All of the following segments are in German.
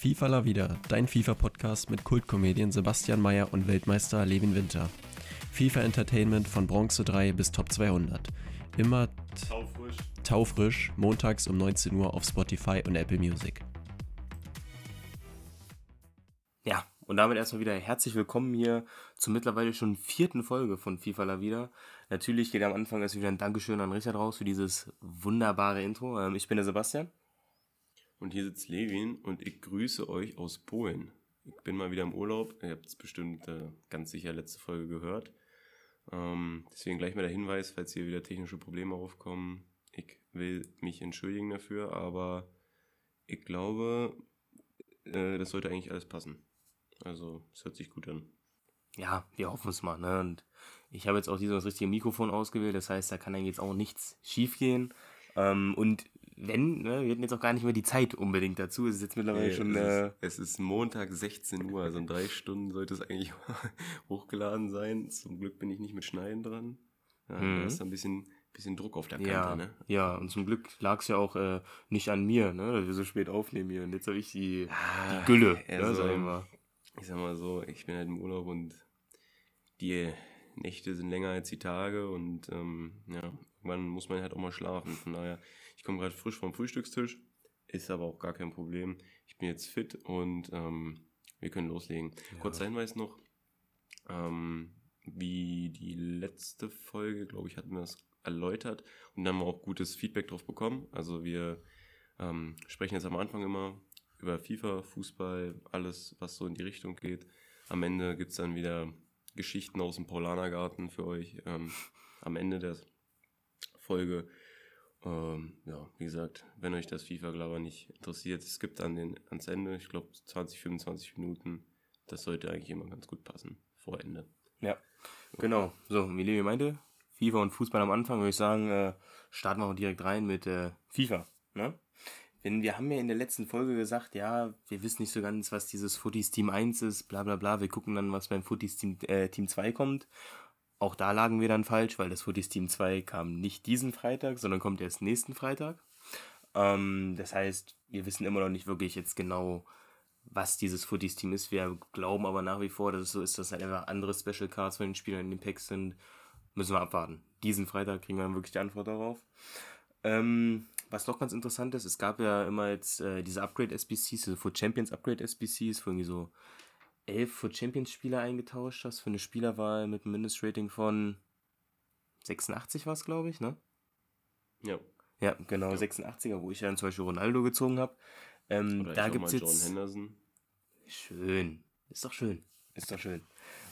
FIFA La Vida, dein FIFA-Podcast mit Kultkomedien Sebastian Mayer und Weltmeister Levin Winter. FIFA Entertainment von Bronze 3 bis Top 200. Immer Taufrisch. taufrisch, montags um 19 Uhr auf Spotify und Apple Music. Ja, und damit erstmal wieder herzlich willkommen hier zur mittlerweile schon vierten Folge von FIFA La Vida. Natürlich geht am Anfang erst wieder ein Dankeschön an Richard raus für dieses wunderbare Intro. Ähm, ich bin der Sebastian. Und hier sitzt Levin und ich grüße euch aus Polen. Ich bin mal wieder im Urlaub. Ihr habt es bestimmt äh, ganz sicher letzte Folge gehört. Ähm, deswegen gleich mal der Hinweis, falls hier wieder technische Probleme aufkommen. Ich will mich entschuldigen dafür, aber ich glaube, äh, das sollte eigentlich alles passen. Also, es hört sich gut an. Ja, wir hoffen es mal. Ne? Und ich habe jetzt auch dieses richtige Mikrofon ausgewählt. Das heißt, da kann eigentlich jetzt auch nichts schief gehen. Ähm, und wenn, ne, wir hätten jetzt auch gar nicht mehr die Zeit unbedingt dazu. Es ist jetzt mittlerweile Nee, schon. es, Äh, ist, es ist Montag 16 Uhr, also in drei Stunden sollte es eigentlich hochgeladen sein. Zum Glück bin ich nicht mit Schneiden dran. Ja, Mhm. Da ist ein bisschen, bisschen Druck auf der Kante, ja, ne? ja, und zum Glück lag es ja auch äh, nicht an mir, ne, dass wir so spät aufnehmen hier. Und jetzt habe ich die, die Gülle, ja, also, sag ich. Ich sag mal so, ich bin halt im Urlaub und die Nächte sind länger als die Tage und ähm, ja, irgendwann muss man halt auch mal schlafen. Von daher, ich komme gerade frisch vom Frühstückstisch, ist aber auch gar kein Problem. Ich bin jetzt fit und ähm, wir können loslegen. Kurzer Hinweis noch, ähm, wie die letzte Folge, glaube ich, hatten wir das erläutert und dann haben wir auch gutes Feedback drauf bekommen. Also wir ähm, sprechen jetzt am Anfang immer über FIFA, Fußball, alles, was so in die Richtung geht. Am Ende gibt es dann wieder Geschichten aus dem Paulanergarten für euch. Ähm, am Ende der Folge. Ähm, ja, wie gesagt, wenn euch das FIFA-Glaber nicht interessiert, es gibt dann den, ans Ende, ich glaube 20, 25 Minuten. Das sollte eigentlich immer ganz gut passen. Vor Ende. Ja, genau. So, wie Levi meinte, FIFA und Fußball am Anfang, würde ich sagen, äh, starten wir auch direkt rein mit äh, FIFA. Ne? Denn wir haben ja in der letzten Folge gesagt, ja, wir wissen nicht so ganz, was dieses Footies Team 1 ist, bla bla bla. Wir gucken dann, was beim Footies Team, äh, Team 2 kommt. Auch da lagen wir dann falsch, weil das Footies Team 2 kam nicht diesen Freitag, sondern kommt erst nächsten Freitag. Ähm, das heißt, wir wissen immer noch nicht wirklich jetzt genau, was dieses Footies Team ist. Wir glauben aber nach wie vor, dass es so ist, dass halt einfach andere Special Cards von den Spielern in den Packs sind. Müssen wir abwarten. Diesen Freitag kriegen wir dann wirklich die Antwort darauf. Ähm, was noch ganz interessant ist, es gab ja immer jetzt äh, diese Upgrade-SBCs, diese Foot Champions Upgrade-SBCs, wo irgendwie so elf Foot Champions-Spieler eingetauscht hast für eine Spielerwahl mit einem Mindestrating von 86 war es, glaube ich, ne? Ja. Ja, genau, Ja. 86er, wo ich ja dann zum Beispiel Ronaldo gezogen habe. Ähm, da gibt es John jetzt. Henderson. Schön. Ist doch schön. Ist doch schön.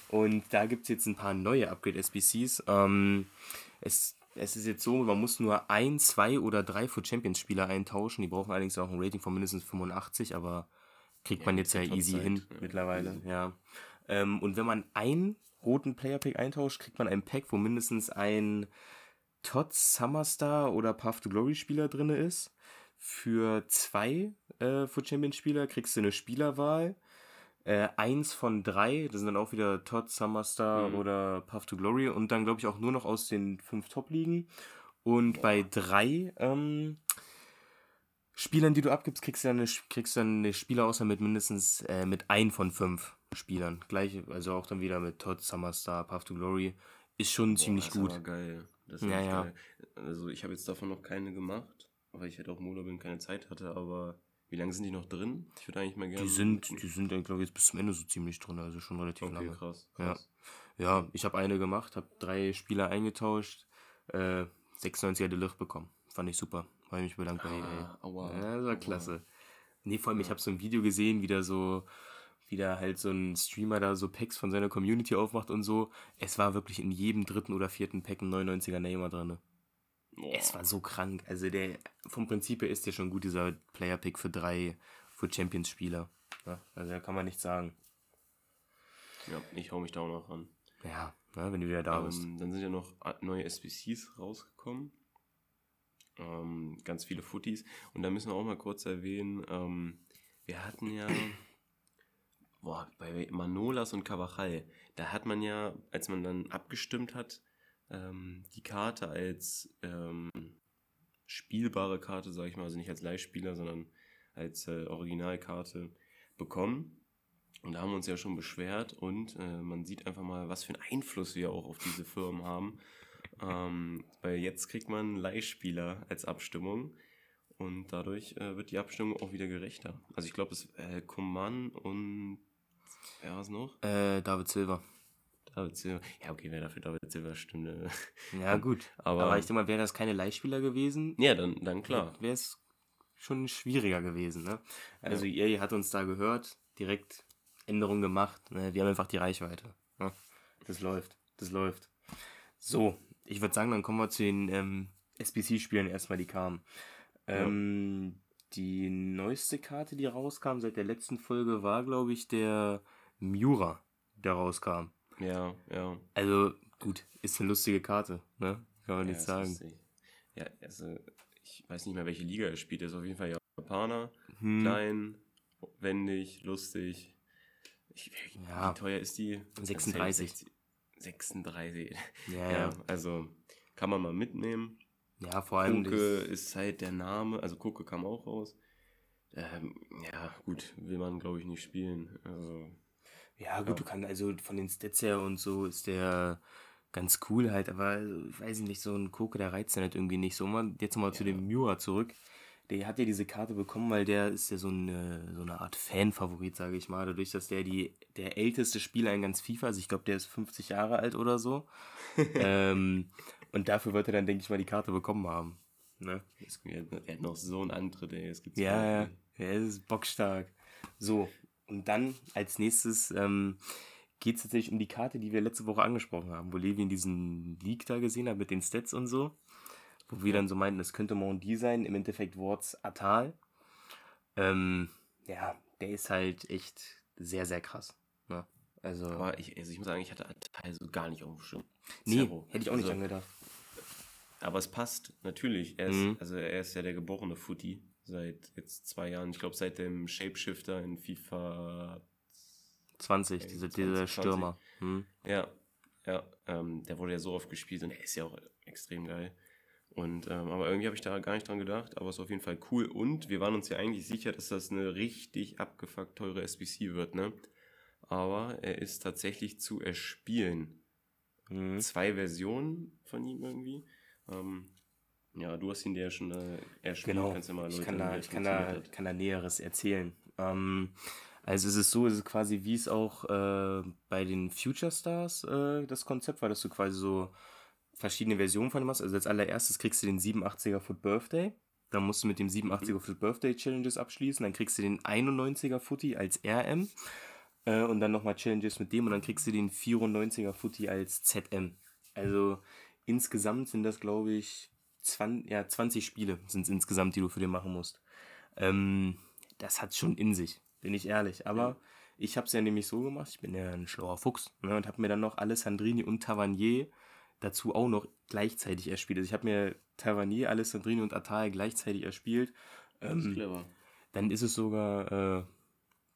Und da gibt es jetzt ein paar neue Upgrade-SBCs. Ähm, es, es ist jetzt so, man muss nur ein, zwei oder drei Foot Champions-Spieler eintauschen. Die brauchen allerdings auch ein Rating von mindestens 85, aber kriegt Ja, man jetzt ja easy Zeit, hin ja, mittlerweile. easy. Ja. Ähm, und wenn man einen roten Player-Pick eintauscht, kriegt man ein Pack, wo mindestens ein Todd Summerstar oder Path to Glory Spieler drin ist. Für zwei äh, Foot Champions Spieler kriegst du eine Spielerwahl. Äh, eins von drei, das sind dann auch wieder Todd Summerstar Mhm. oder Path to Glory. Und dann glaube ich auch nur noch aus den fünf Top-Ligen. Und bei drei ähm, Spielern, die du abgibst, kriegst du dann eine, kriegst dann eine Spielerauswahl mit mindestens äh, mit ein von fünf Spielern. Gleich, also auch dann wieder mit Todd Summerstar, Path to Glory. Ist schon ziemlich das ist gut. aber geil. Das ist Ja, ja. geil. Also ich habe jetzt davon noch keine gemacht, weil ich halt auch im Urlaub bin, keine Zeit hatte, aber wie lange sind die noch drin? Ich würde eigentlich mal gerne. Die sind, die sind, glaube ich, jetzt bis zum Ende so ziemlich drin, also schon relativ Okay, lange. krass. Ja. krass. Ja, ich habe eine gemacht, habe drei Spieler eingetauscht, äh, 96er Delicht bekommen. Fand ich super. Habe ich mich bedankt bei. Ah, aua, Ja, das war aua. klasse. Nee, vor allem, ich habe so ein Video gesehen, wie da so, wie da halt so ein Streamer da so Packs von seiner Community aufmacht und so. Es war wirklich in jedem dritten oder vierten Pack ein 99er Neymar drin. Boah. Es war so krank. Also der, vom Prinzip her ist ja schon gut, dieser Player-Pick für drei, für Champions-Spieler. Ja, also da kann man nichts sagen. Ja, ich hau mich da auch noch ran. Ja, ne, wenn du wieder da bist. Ähm, dann sind ja noch neue SBCs rausgekommen. Ähm, ganz viele Footies. Und da müssen wir auch mal kurz erwähnen, ähm, wir hatten ja boah, bei Manolas und Cavachal, da hat man ja, als man dann abgestimmt hat, ähm, die Karte als ähm, spielbare Karte, sag ich mal, also nicht als Leihspieler, sondern als äh, Originalkarte, bekommen. Und da haben wir uns ja schon beschwert und äh, man sieht einfach mal, was für einen Einfluss wir auch auf diese Firmen haben. Ähm, weil jetzt kriegt man Leihspieler als Abstimmung und dadurch äh, wird die Abstimmung auch wieder gerechter. Also ich glaube, es äh, Coman und wer war es noch? Äh, David Silva. David Silva. Ja, okay, wer dafür David Silva stimmt. Äh. Ja, gut. Aber- Aber, ich denke mal, wäre das keine Leihspieler gewesen, Ja, dann, dann klar. wäre es schon schwieriger gewesen. Ne? Also EA hat uns da gehört, direkt Änderungen gemacht. Ne? Wir haben einfach die Reichweite. Ne? Das läuft, das läuft. So, ich würde sagen, dann kommen wir zu den ähm, SBC-Spielen erstmal, die kamen. Ähm, Die neueste Karte, die rauskam seit der letzten Folge, war, glaube ich, der Miura, der rauskam. Ja, ja. Also, gut, ist eine lustige Karte, ne? Kann man ja, nicht sagen. Ja, also ich weiß nicht mehr, welche Liga er spielt. Er ist auf jeden Fall Japaner. Hm. Klein, wendig, lustig. Ich, wie, Ja. wie teuer ist die? 36. 36. Ja, Ja, ja. also kann man mal mitnehmen. Ja, vor allem. Koke ist halt der Name, also Koke kam auch raus. Ähm, ja, gut, will man glaube ich nicht spielen. Also, Ja, gut, du kannst also von den Stats her und so ist der ganz cool halt, aber ich weiß nicht, so ein Koke, der reizt dann halt irgendwie nicht. So, mal, jetzt nochmal zu dem Miura zurück. Der hat ja diese Karte bekommen, weil der ist ja so eine, so eine Art Fan-Favorit, sage ich mal. Dadurch, dass der die, der älteste Spieler in ganz FIFA, also ich glaube, der ist 50 Jahre alt oder so. ähm, und dafür wird er dann, denke ich mal, die Karte bekommen haben. Ne? er hat- er noch so einen Antritt, ey. Es gibt's Ja, ja, es ist bockstark. So, und dann als nächstes ähm, geht es tatsächlich um die Karte, die wir letzte Woche angesprochen haben, wo Levi in diesen Leak da gesehen hat mit den Stats und so. Wo wir dann so meinten, das könnte Mondi sein, im Endeffekt Worts Atal. Ähm, ja, der ist halt echt sehr, sehr krass. Ne? Also, Aber ich, also ich muss sagen, ich hatte Teil so gar nicht auf dem Schirm. nee, Zerro. hätte ich auch nicht also, dran gedacht. Aber es passt, natürlich. Er ist, Mhm. Also er ist ja der geborene Footy seit jetzt zwei Jahren. Ich glaube, seit dem Shapeshifter in FIFA 20, Ey, diese, 20, dieser 20. Stürmer. Hm? Ja, ja, ähm, der wurde ja so oft gespielt und er ist ja auch extrem geil. Und, ähm, aber irgendwie habe ich da gar nicht dran gedacht, aber es ist auf jeden Fall cool. Und wir waren uns ja eigentlich sicher, dass das eine richtig abgefuckt teure SBC wird, ne? Aber er ist tatsächlich zu erspielen. Mhm. Zwei Versionen von ihm irgendwie. Ähm, ja, du hast ihn dir ja schon äh, erspielt. Genau, Kannst ja mal ich erläutern, kann da, ich kann da, ich kann da Näheres erzählen. Ähm, also es ist so, es ist quasi wie es auch äh, bei den Future Stars äh, das Konzept war, dass du quasi so verschiedene Versionen von dem hast. Also als allererstes kriegst du den 87er Foot Birthday. Dann musst du mit dem 87er Foot Birthday Challenges abschließen. Dann kriegst du den 91er Footy als RM. Äh, und dann nochmal Challenges mit dem. Und dann kriegst du den 94er Footy als ZM. Also insgesamt sind das, glaube ich, 20, ja, 20 Spiele sind es insgesamt, die du für den machen musst. Ähm, das hat schon in sich, bin ich ehrlich. Aber ich habe es ja nämlich so gemacht, ich bin ja ein schlauer Fuchs ne, und habe mir dann noch Alessandrini und Tavernier dazu auch noch gleichzeitig erspielt. Also ich habe mir Tavernier, Alessandrini und Atal gleichzeitig erspielt. Das ist Ähm, clever. dann ist es sogar äh,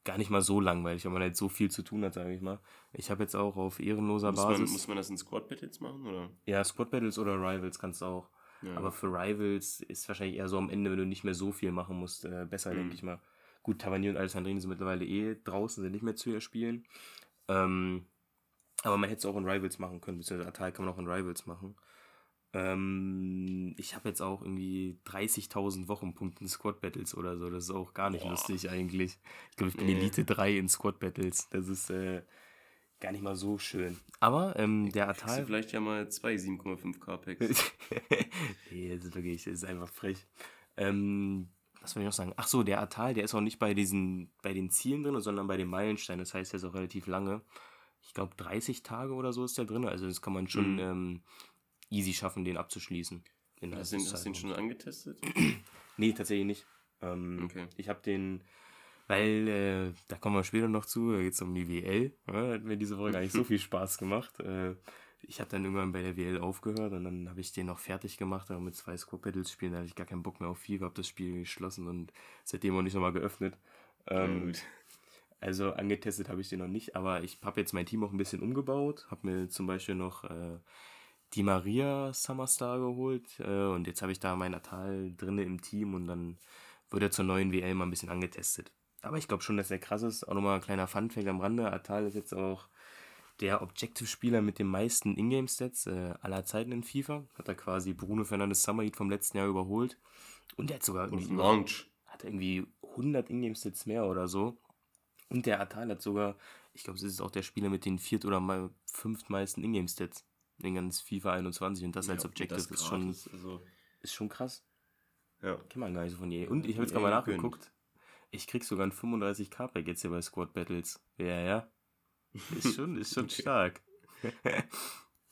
gar nicht mal so langweilig, weil man halt so viel zu tun hat, sage ich mal. Ich habe jetzt auch auf ehrenloser Muss man, Basis. muss man das in Squad Battles machen, oder? Ja, Squad Battles oder Rivals kannst du auch. Ja. Aber für Rivals ist wahrscheinlich eher so am Ende, wenn du nicht mehr so viel machen musst, äh, besser, Mhm. denke ich mal. Gut, Tavernier und Alessandrini sind mittlerweile eh draußen, sind nicht mehr zu erspielen. Ähm, aber man hätte es auch in Rivals machen können, beziehungsweise Atal kann man auch in Rivals machen. Ähm, ich habe jetzt auch irgendwie 30.000 Wochenpunkte in Squad Battles oder so. Das ist auch gar nicht Boah. lustig eigentlich. Ich glaube, ich bin Nee. Elite 3 in Squad Battles. Das ist äh, gar nicht mal so schön. Aber ähm, der Kriegst du Atal. vielleicht ja mal zwei 7,5k Packs. nee, das ist wirklich, das ist einfach frech. Ähm, was soll ich noch sagen? Ach so, der Atal, der ist auch nicht bei diesen, bei den Zielen drin, sondern bei den Meilensteinen. Das heißt, der ist auch relativ lange. Ich glaube, 30 Tage oder so ist der drin. Also das kann man schon Mhm. ähm, easy schaffen, den abzuschließen. Hast du den, hast den schon angetestet? Nee, tatsächlich nicht. Ähm, Okay. Ich habe den, weil, äh, da kommen wir später noch zu, da geht es um die WL. Ja, da hat mir diese Woche gar nicht so viel Spaß gemacht. Äh, ich habe dann irgendwann bei der WL aufgehört und dann habe ich den noch fertig gemacht, aber mit zwei Squad Battles spielen, da hatte ich gar keinen Bock mehr auf FIFA, habe das Spiel geschlossen und seitdem auch nicht nochmal geöffnet. Ähm, gut. Also angetestet habe ich den noch nicht, aber ich habe jetzt mein Team auch ein bisschen umgebaut, habe mir zum Beispiel noch äh, die Maria Summerstar geholt äh, und jetzt habe ich da mein Atal drinne im Team und dann wird er zur neuen WL mal ein bisschen angetestet. aber ich glaube schon, dass er krass ist. Auch nochmal ein kleiner Funfact am Rande. Atal ist jetzt auch der Objective-Spieler mit den meisten Ingame-Stats äh, aller Zeiten in FIFA. Hat er quasi Bruno Fernandes Summer Heat vom letzten Jahr überholt. Und der hat sogar irgendwie, Launch. hat irgendwie 100 Ingame-Stats mehr oder so. Und der Atal hat sogar, ich glaube, es ist auch der Spieler mit den viert- oder mal fünftmeisten Ingame-Stats in ganz FIFA 21. Und das als Ja, Objective das ist, schon, gratis, Also, ist schon krass. ja. Kennt man gar nicht so von je. Und ich habe jetzt gerade mal nachgeguckt. Ich krieg sogar ein 35k-Pack jetzt hier bei Squad Battles. Ja, ja. Ist schon, ist schon Okay. stark.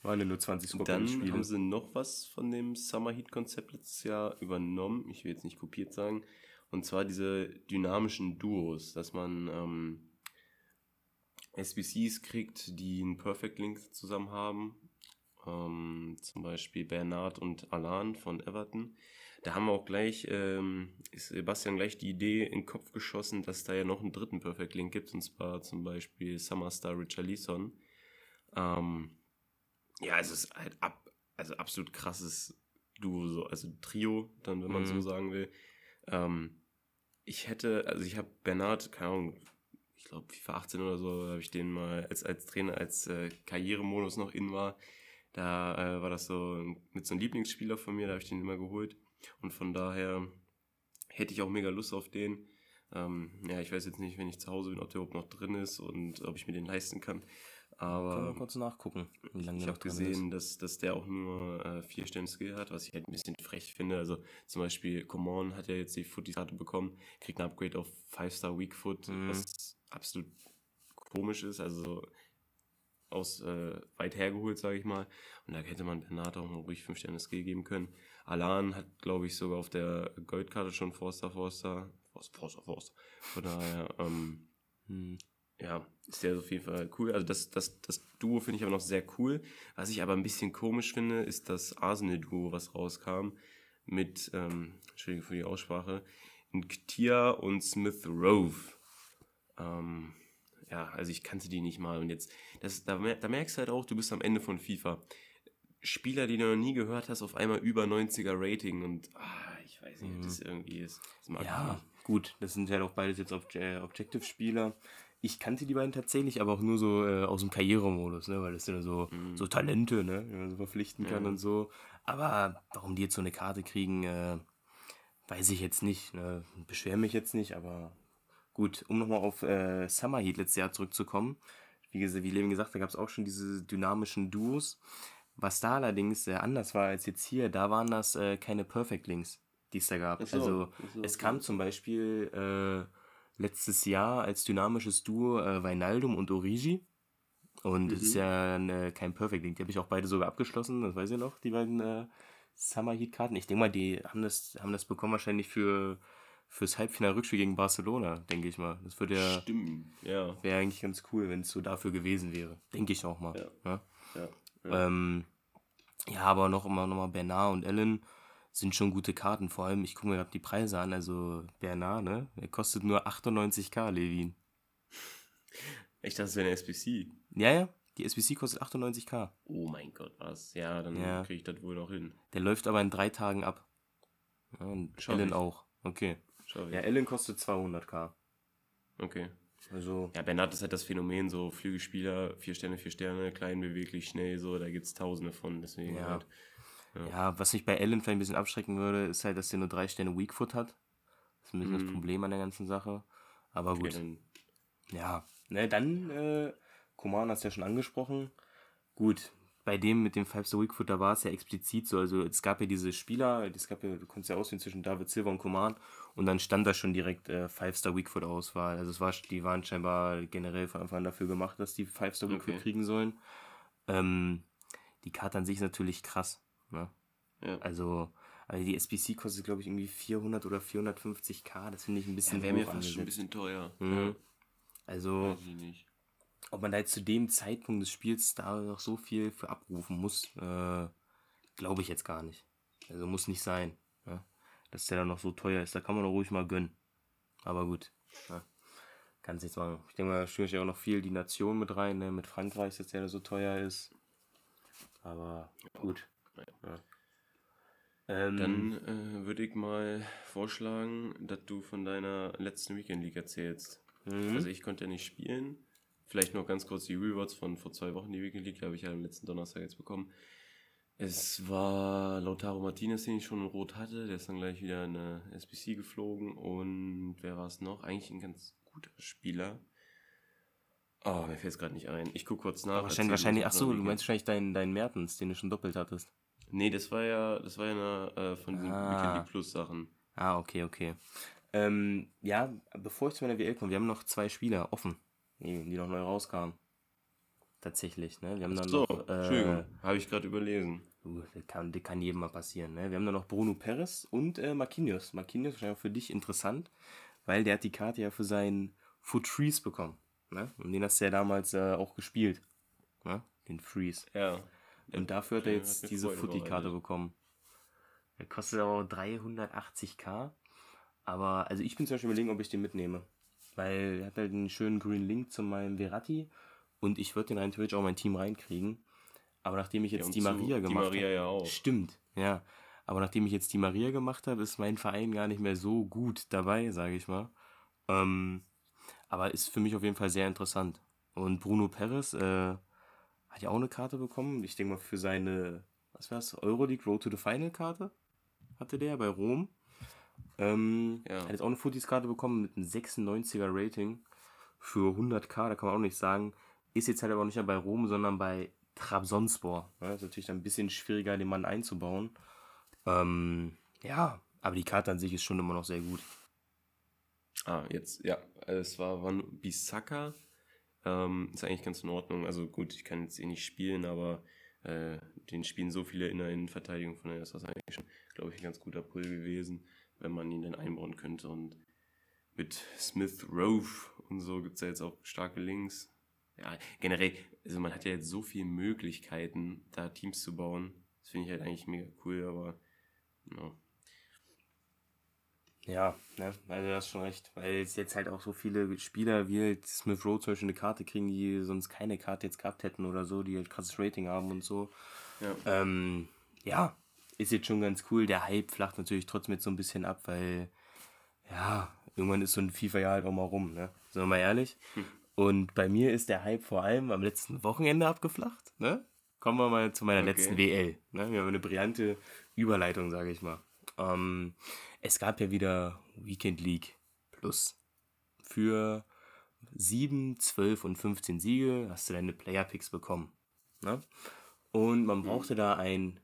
Waren ja nur 20 Squad Dann Battles-Spiele. haben sie noch was von dem Summer Heat Konzept letztes Jahr übernommen. Ich will jetzt nicht kopiert sagen. Und zwar diese dynamischen Duos, dass man ähm, SBCs kriegt, die einen Perfect Link zusammen haben. Ähm, zum Beispiel Bernard und Alan von Everton. Da haben wir auch gleich, ähm, ist Sebastian gleich die Idee in den Kopf geschossen, dass da ja noch einen dritten Perfect Link gibt, und zwar zum Beispiel Summerstar Richarlison. Ähm, ja, es ist halt ab, also absolut krasses Duo, so, also Trio, dann, wenn man Mhm. so sagen will. Ähm, ich hätte, also ich habe Bernard, keine Ahnung, ich glaube FIFA 18 oder so, habe ich den mal als, als Trainer, als äh, Karrieremodus noch in war. Da äh, war das so mit so einem Lieblingsspieler von mir, da habe ich den immer geholt. Und von daher hätte ich auch mega Lust auf den. Ähm, ja, ich weiß jetzt nicht, wenn ich zu Hause bin, ob der überhaupt noch drin ist und ob ich mir den leisten kann. Können wir Aber kurz nachgucken, wie lange ich habe gesehen, dass, dass der auch nur äh, vier Sterne Skill hat, was ich halt ein bisschen frech finde. Also zum Beispiel Common hat ja jetzt die Footies-Karte bekommen, kriegt ein Upgrade auf 5-Star Weak Foot, Mhm. was absolut komisch ist, also aus äh, weit hergeholt, sage ich mal. Und da hätte man Bernard auch noch ruhig 5 Sterne Skill geben können. Alan hat, glaube ich, sogar auf der Goldkarte schon Forster, Forster, Forster, Forster, Forster. Von daher, ähm, ist. Hm. Ja, ist der auf jeden Fall cool. Also das, das, das Duo finde ich aber noch sehr cool. Was ich aber ein bisschen komisch finde, ist das Arsenal-Duo, was rauskam. Mit, ähm, Entschuldigung für die Aussprache, Nktia und Smith Rove. Ähm, ja, also ich kannte die nicht mal. Und jetzt, das, da, da merkst du halt auch, du bist am Ende von FIFA. Spieler, die du noch nie gehört hast, auf einmal über 90er Rating und ah, ich weiß nicht, ob das irgendwie ist. Das mag ich Ja, nicht. gut, das sind halt auch beides jetzt Obje Objective-Spieler. Ich kannte die beiden tatsächlich, aber auch nur so äh, aus dem Karrieremodus, ne? weil das sind ja so, so Talente, ne? die man so verpflichten kann. Ja. und so. Aber warum die jetzt so eine Karte kriegen, äh, weiß ich jetzt nicht. Ne? Beschwer mich jetzt nicht, aber gut, um nochmal auf äh, Summer Heat letztes Jahr zurückzukommen. Wie, wie Levin gesagt, da gab es auch schon diese dynamischen Duos. Was da allerdings äh, anders war als jetzt hier, da waren das äh, keine Perfect Links, die es da gab. So, also so, es okay. kam zum Beispiel äh, letztes Jahr als dynamisches Duo äh, Weinaldum und Origi. Und es ist Mhm. ja äh, kein Perfect Link. Die habe ich auch beide sogar abgeschlossen, das weiß ich noch, die beiden äh, Summer Heat Karten. Ich denke mal, die haben das, haben das bekommen wahrscheinlich für fürs Halbfinale-Rückspiel gegen Barcelona, denke ich mal. Das würde ja, Stimmt, ja. wäre eigentlich ganz cool, wenn es so dafür gewesen wäre. Denke ich auch mal. Ja. Ja, Ja. Ähm, ja aber noch immer noch mal Bernard und Ellen sind schon gute Karten. Vor allem, ich gucke mir gerade die Preise an. Also Bernard, ne? Der kostet nur 98k, Levin. Ich dachte, es wäre eine SPC. Ja, ja. Die SBC kostet 98k. Oh mein Gott, was? Ja, dann Ja. kriege ich das wohl noch hin. Der läuft aber in drei Tagen ab. Ja, und Schaff Ellen ich. auch. Okay. Schau ich. Ja, Ellen kostet 200k. Okay. Also, Ja, Bernard ist halt das Phänomen, so Flügelspieler, vier Sterne, vier Sterne, klein, beweglich, schnell, so, da gibt es tausende von, deswegen Ja. halt. Ja, was mich bei Ellen vielleicht ein bisschen abschrecken würde, ist halt, dass der nur drei Sterne Weakfoot hat. Das ist ein bisschen das Mhm. Problem an der ganzen Sache. Aber Okay, gut. dann, Ja, ne, dann, äh, Koman hast du ja schon angesprochen. Gut, bei dem mit dem Five-Star Weakfoot, da war es ja explizit so. Also es gab ja diese Spieler, es gab ja, du konntest ja auswählen zwischen David Silva und Koman und dann stand da schon direkt äh, Five-Star Weakfoot-Auswahl. Also es war, die waren scheinbar generell von Anfang an dafür gemacht, dass die Five-Star Weakfoot Okay. kriegen sollen. Ähm, die Karte an sich ist natürlich krass. Ne? ja. Also, also die SBC kostet, glaube ich, irgendwie 400 oder 450k. Das finde ich ein bisschen ja wäre mir fast schon ein bisschen teuer. Mhm. Also, ich nicht. ob man da jetzt zu dem Zeitpunkt des Spiels da noch so viel für abrufen muss, äh, glaube ich jetzt gar nicht. Also muss nicht sein, ne? dass der dann noch so teuer ist. Da kann man doch ruhig mal gönnen. Aber gut, ne? kann es jetzt machen. Ich denke mal, da spielt ja auch noch viel die Nation mit rein, ne? mit Frankreich, dass der da so teuer ist. Aber gut. Ja. Ähm, Dann äh, würde ich mal vorschlagen, dass du von deiner letzten Weekend League erzählst. mhm. Also ich konnte ja nicht spielen. Vielleicht noch ganz kurz die Rewards von vor zwei Wochen, die Weekend League, die habe ich ja am letzten Donnerstag jetzt bekommen. Es war Lautaro Martinez, den ich schon in Rot hatte. Der ist dann gleich wieder in eine SBC geflogen. Und wer war es noch? Eigentlich ein ganz guter Spieler. Oh, mir fällt es gerade nicht ein. Ich gucke kurz nach. wahrscheinlich, wahrscheinlich, ach so, du meinst wahrscheinlich deinen, deinen Mertens, den du schon doppelt hattest. Nee, das war ja, das war ja eine, äh, von diesen Ah. Weekend Plus Sachen. Ah, okay, okay. Ähm, ja, bevor ich zu meiner WL komme, wir haben noch zwei Spieler offen, die, noch neu rauskamen. Tatsächlich, ne? Wir haben dann So, noch. Äh, Entschuldigung, habe ich gerade überlesen. uh, das, kann, das kann jedem mal passieren, ne? Wir haben dann noch Bruno Perez und äh, Marquinhos. Marquinhos wahrscheinlich auch für dich interessant, weil der hat die Karte ja für seinen Foot Freeze bekommen. Ne? Und den hast du ja damals äh, auch gespielt. Ne? Den Freeze. Ja. Und dafür hat er Ja, jetzt mir diese Footy-Karte bekommen. Der kostet aber 380k. Aber, also ich bin zum Beispiel überlegen, ob ich den mitnehme. Weil er hat halt einen schönen grünen Link zu meinem Verratti. Und ich würde den rein theoretisch auch in mein Team reinkriegen. Aber nachdem ich jetzt und die Maria gemacht Maria habe. ja auch. Stimmt, ja. Aber nachdem ich jetzt die Maria gemacht habe, ist mein Verein gar nicht mehr so gut dabei, sage ich mal. Ähm, aber ist für mich auf jeden Fall sehr interessant. Und Bruno Perez äh, hat ja auch eine Karte bekommen. Ich denke mal für seine, was war's, Euroleague Road to the Final Karte hatte der bei Rom. Ähm, Ja. Hat jetzt auch eine Footies-Karte bekommen mit einem 96er Rating für 100k. Da kann man auch nicht sagen. Ist jetzt halt aber auch nicht mehr bei Rom, sondern bei Trabzonspor. Ja, ist natürlich dann ein bisschen schwieriger, den Mann einzubauen. Ähm, ja, aber die Karte an sich ist schon immer noch sehr gut. Ah, jetzt, ja. Es war Van Bissaka. Ähm, ist eigentlich ganz in Ordnung. Also gut, ich kann jetzt eh nicht spielen, aber äh, den spielen so viele in der Innenverteidigung, von daher ist eigentlich schon, glaube ich, ein ganz guter Pull gewesen, wenn man ihn dann einbauen könnte. Und mit Smith Rove und so gibt es ja jetzt auch starke Links. Ja, generell, also man hat ja jetzt so viele Möglichkeiten, da Teams zu bauen. Das finde ich halt eigentlich mega cool, aber ja. Ja, ne, also du hast schon recht, weil es jetzt halt auch so viele Spieler wie halt Smith Rowe zum Beispiel eine Karte kriegen, die sonst keine Karte jetzt gehabt hätten oder so, die halt krasses Rating haben und so. Ja. Ähm, ja, ist jetzt schon ganz cool. Der Hype flacht natürlich trotzdem jetzt so ein bisschen ab, weil, ja, irgendwann ist so ein FIFA-Jahr halt auch mal rum, ne? Sind wir mal ehrlich. Und bei mir ist der Hype vor allem am letzten Wochenende abgeflacht, ne? Kommen wir mal zu meiner Okay. letzten WL. Ne? Wir haben eine brillante Überleitung, sage ich mal. Ähm, es gab ja wieder Weekend League Plus. Für 7, 12 und 15 Siege hast du deine Player Picks bekommen. Ne? Und man brauchte da ein,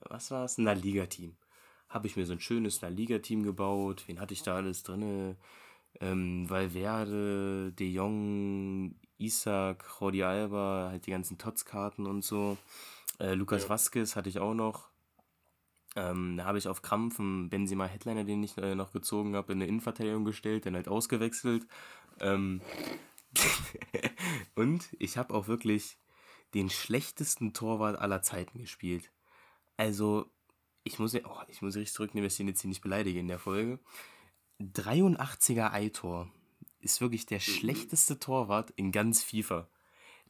was war es, ein La Liga-Team. Habe ich mir so ein schönes La Liga-Team gebaut. Wen hatte ich da alles drin? Ähm, Valverde, De Jong, Isaac, Jordi Alba, halt die ganzen Tots-Karten und so. Äh, Lukas Ja. Vasquez hatte ich auch noch. Ähm, da habe ich auf Krampf einen Benzema Headliner, den ich äh, noch gezogen habe, in eine Innenverteidigung gestellt, dann halt ausgewechselt. Ähm, und ich habe auch wirklich den schlechtesten Torwart aller Zeiten gespielt. Also, ich muss, ja- oh, ich muss richtig zurücknehmen, dass ich ihn jetzt hier nicht beleidige in der Folge. 83er Eitor ist wirklich der schlechteste Torwart in ganz FIFA.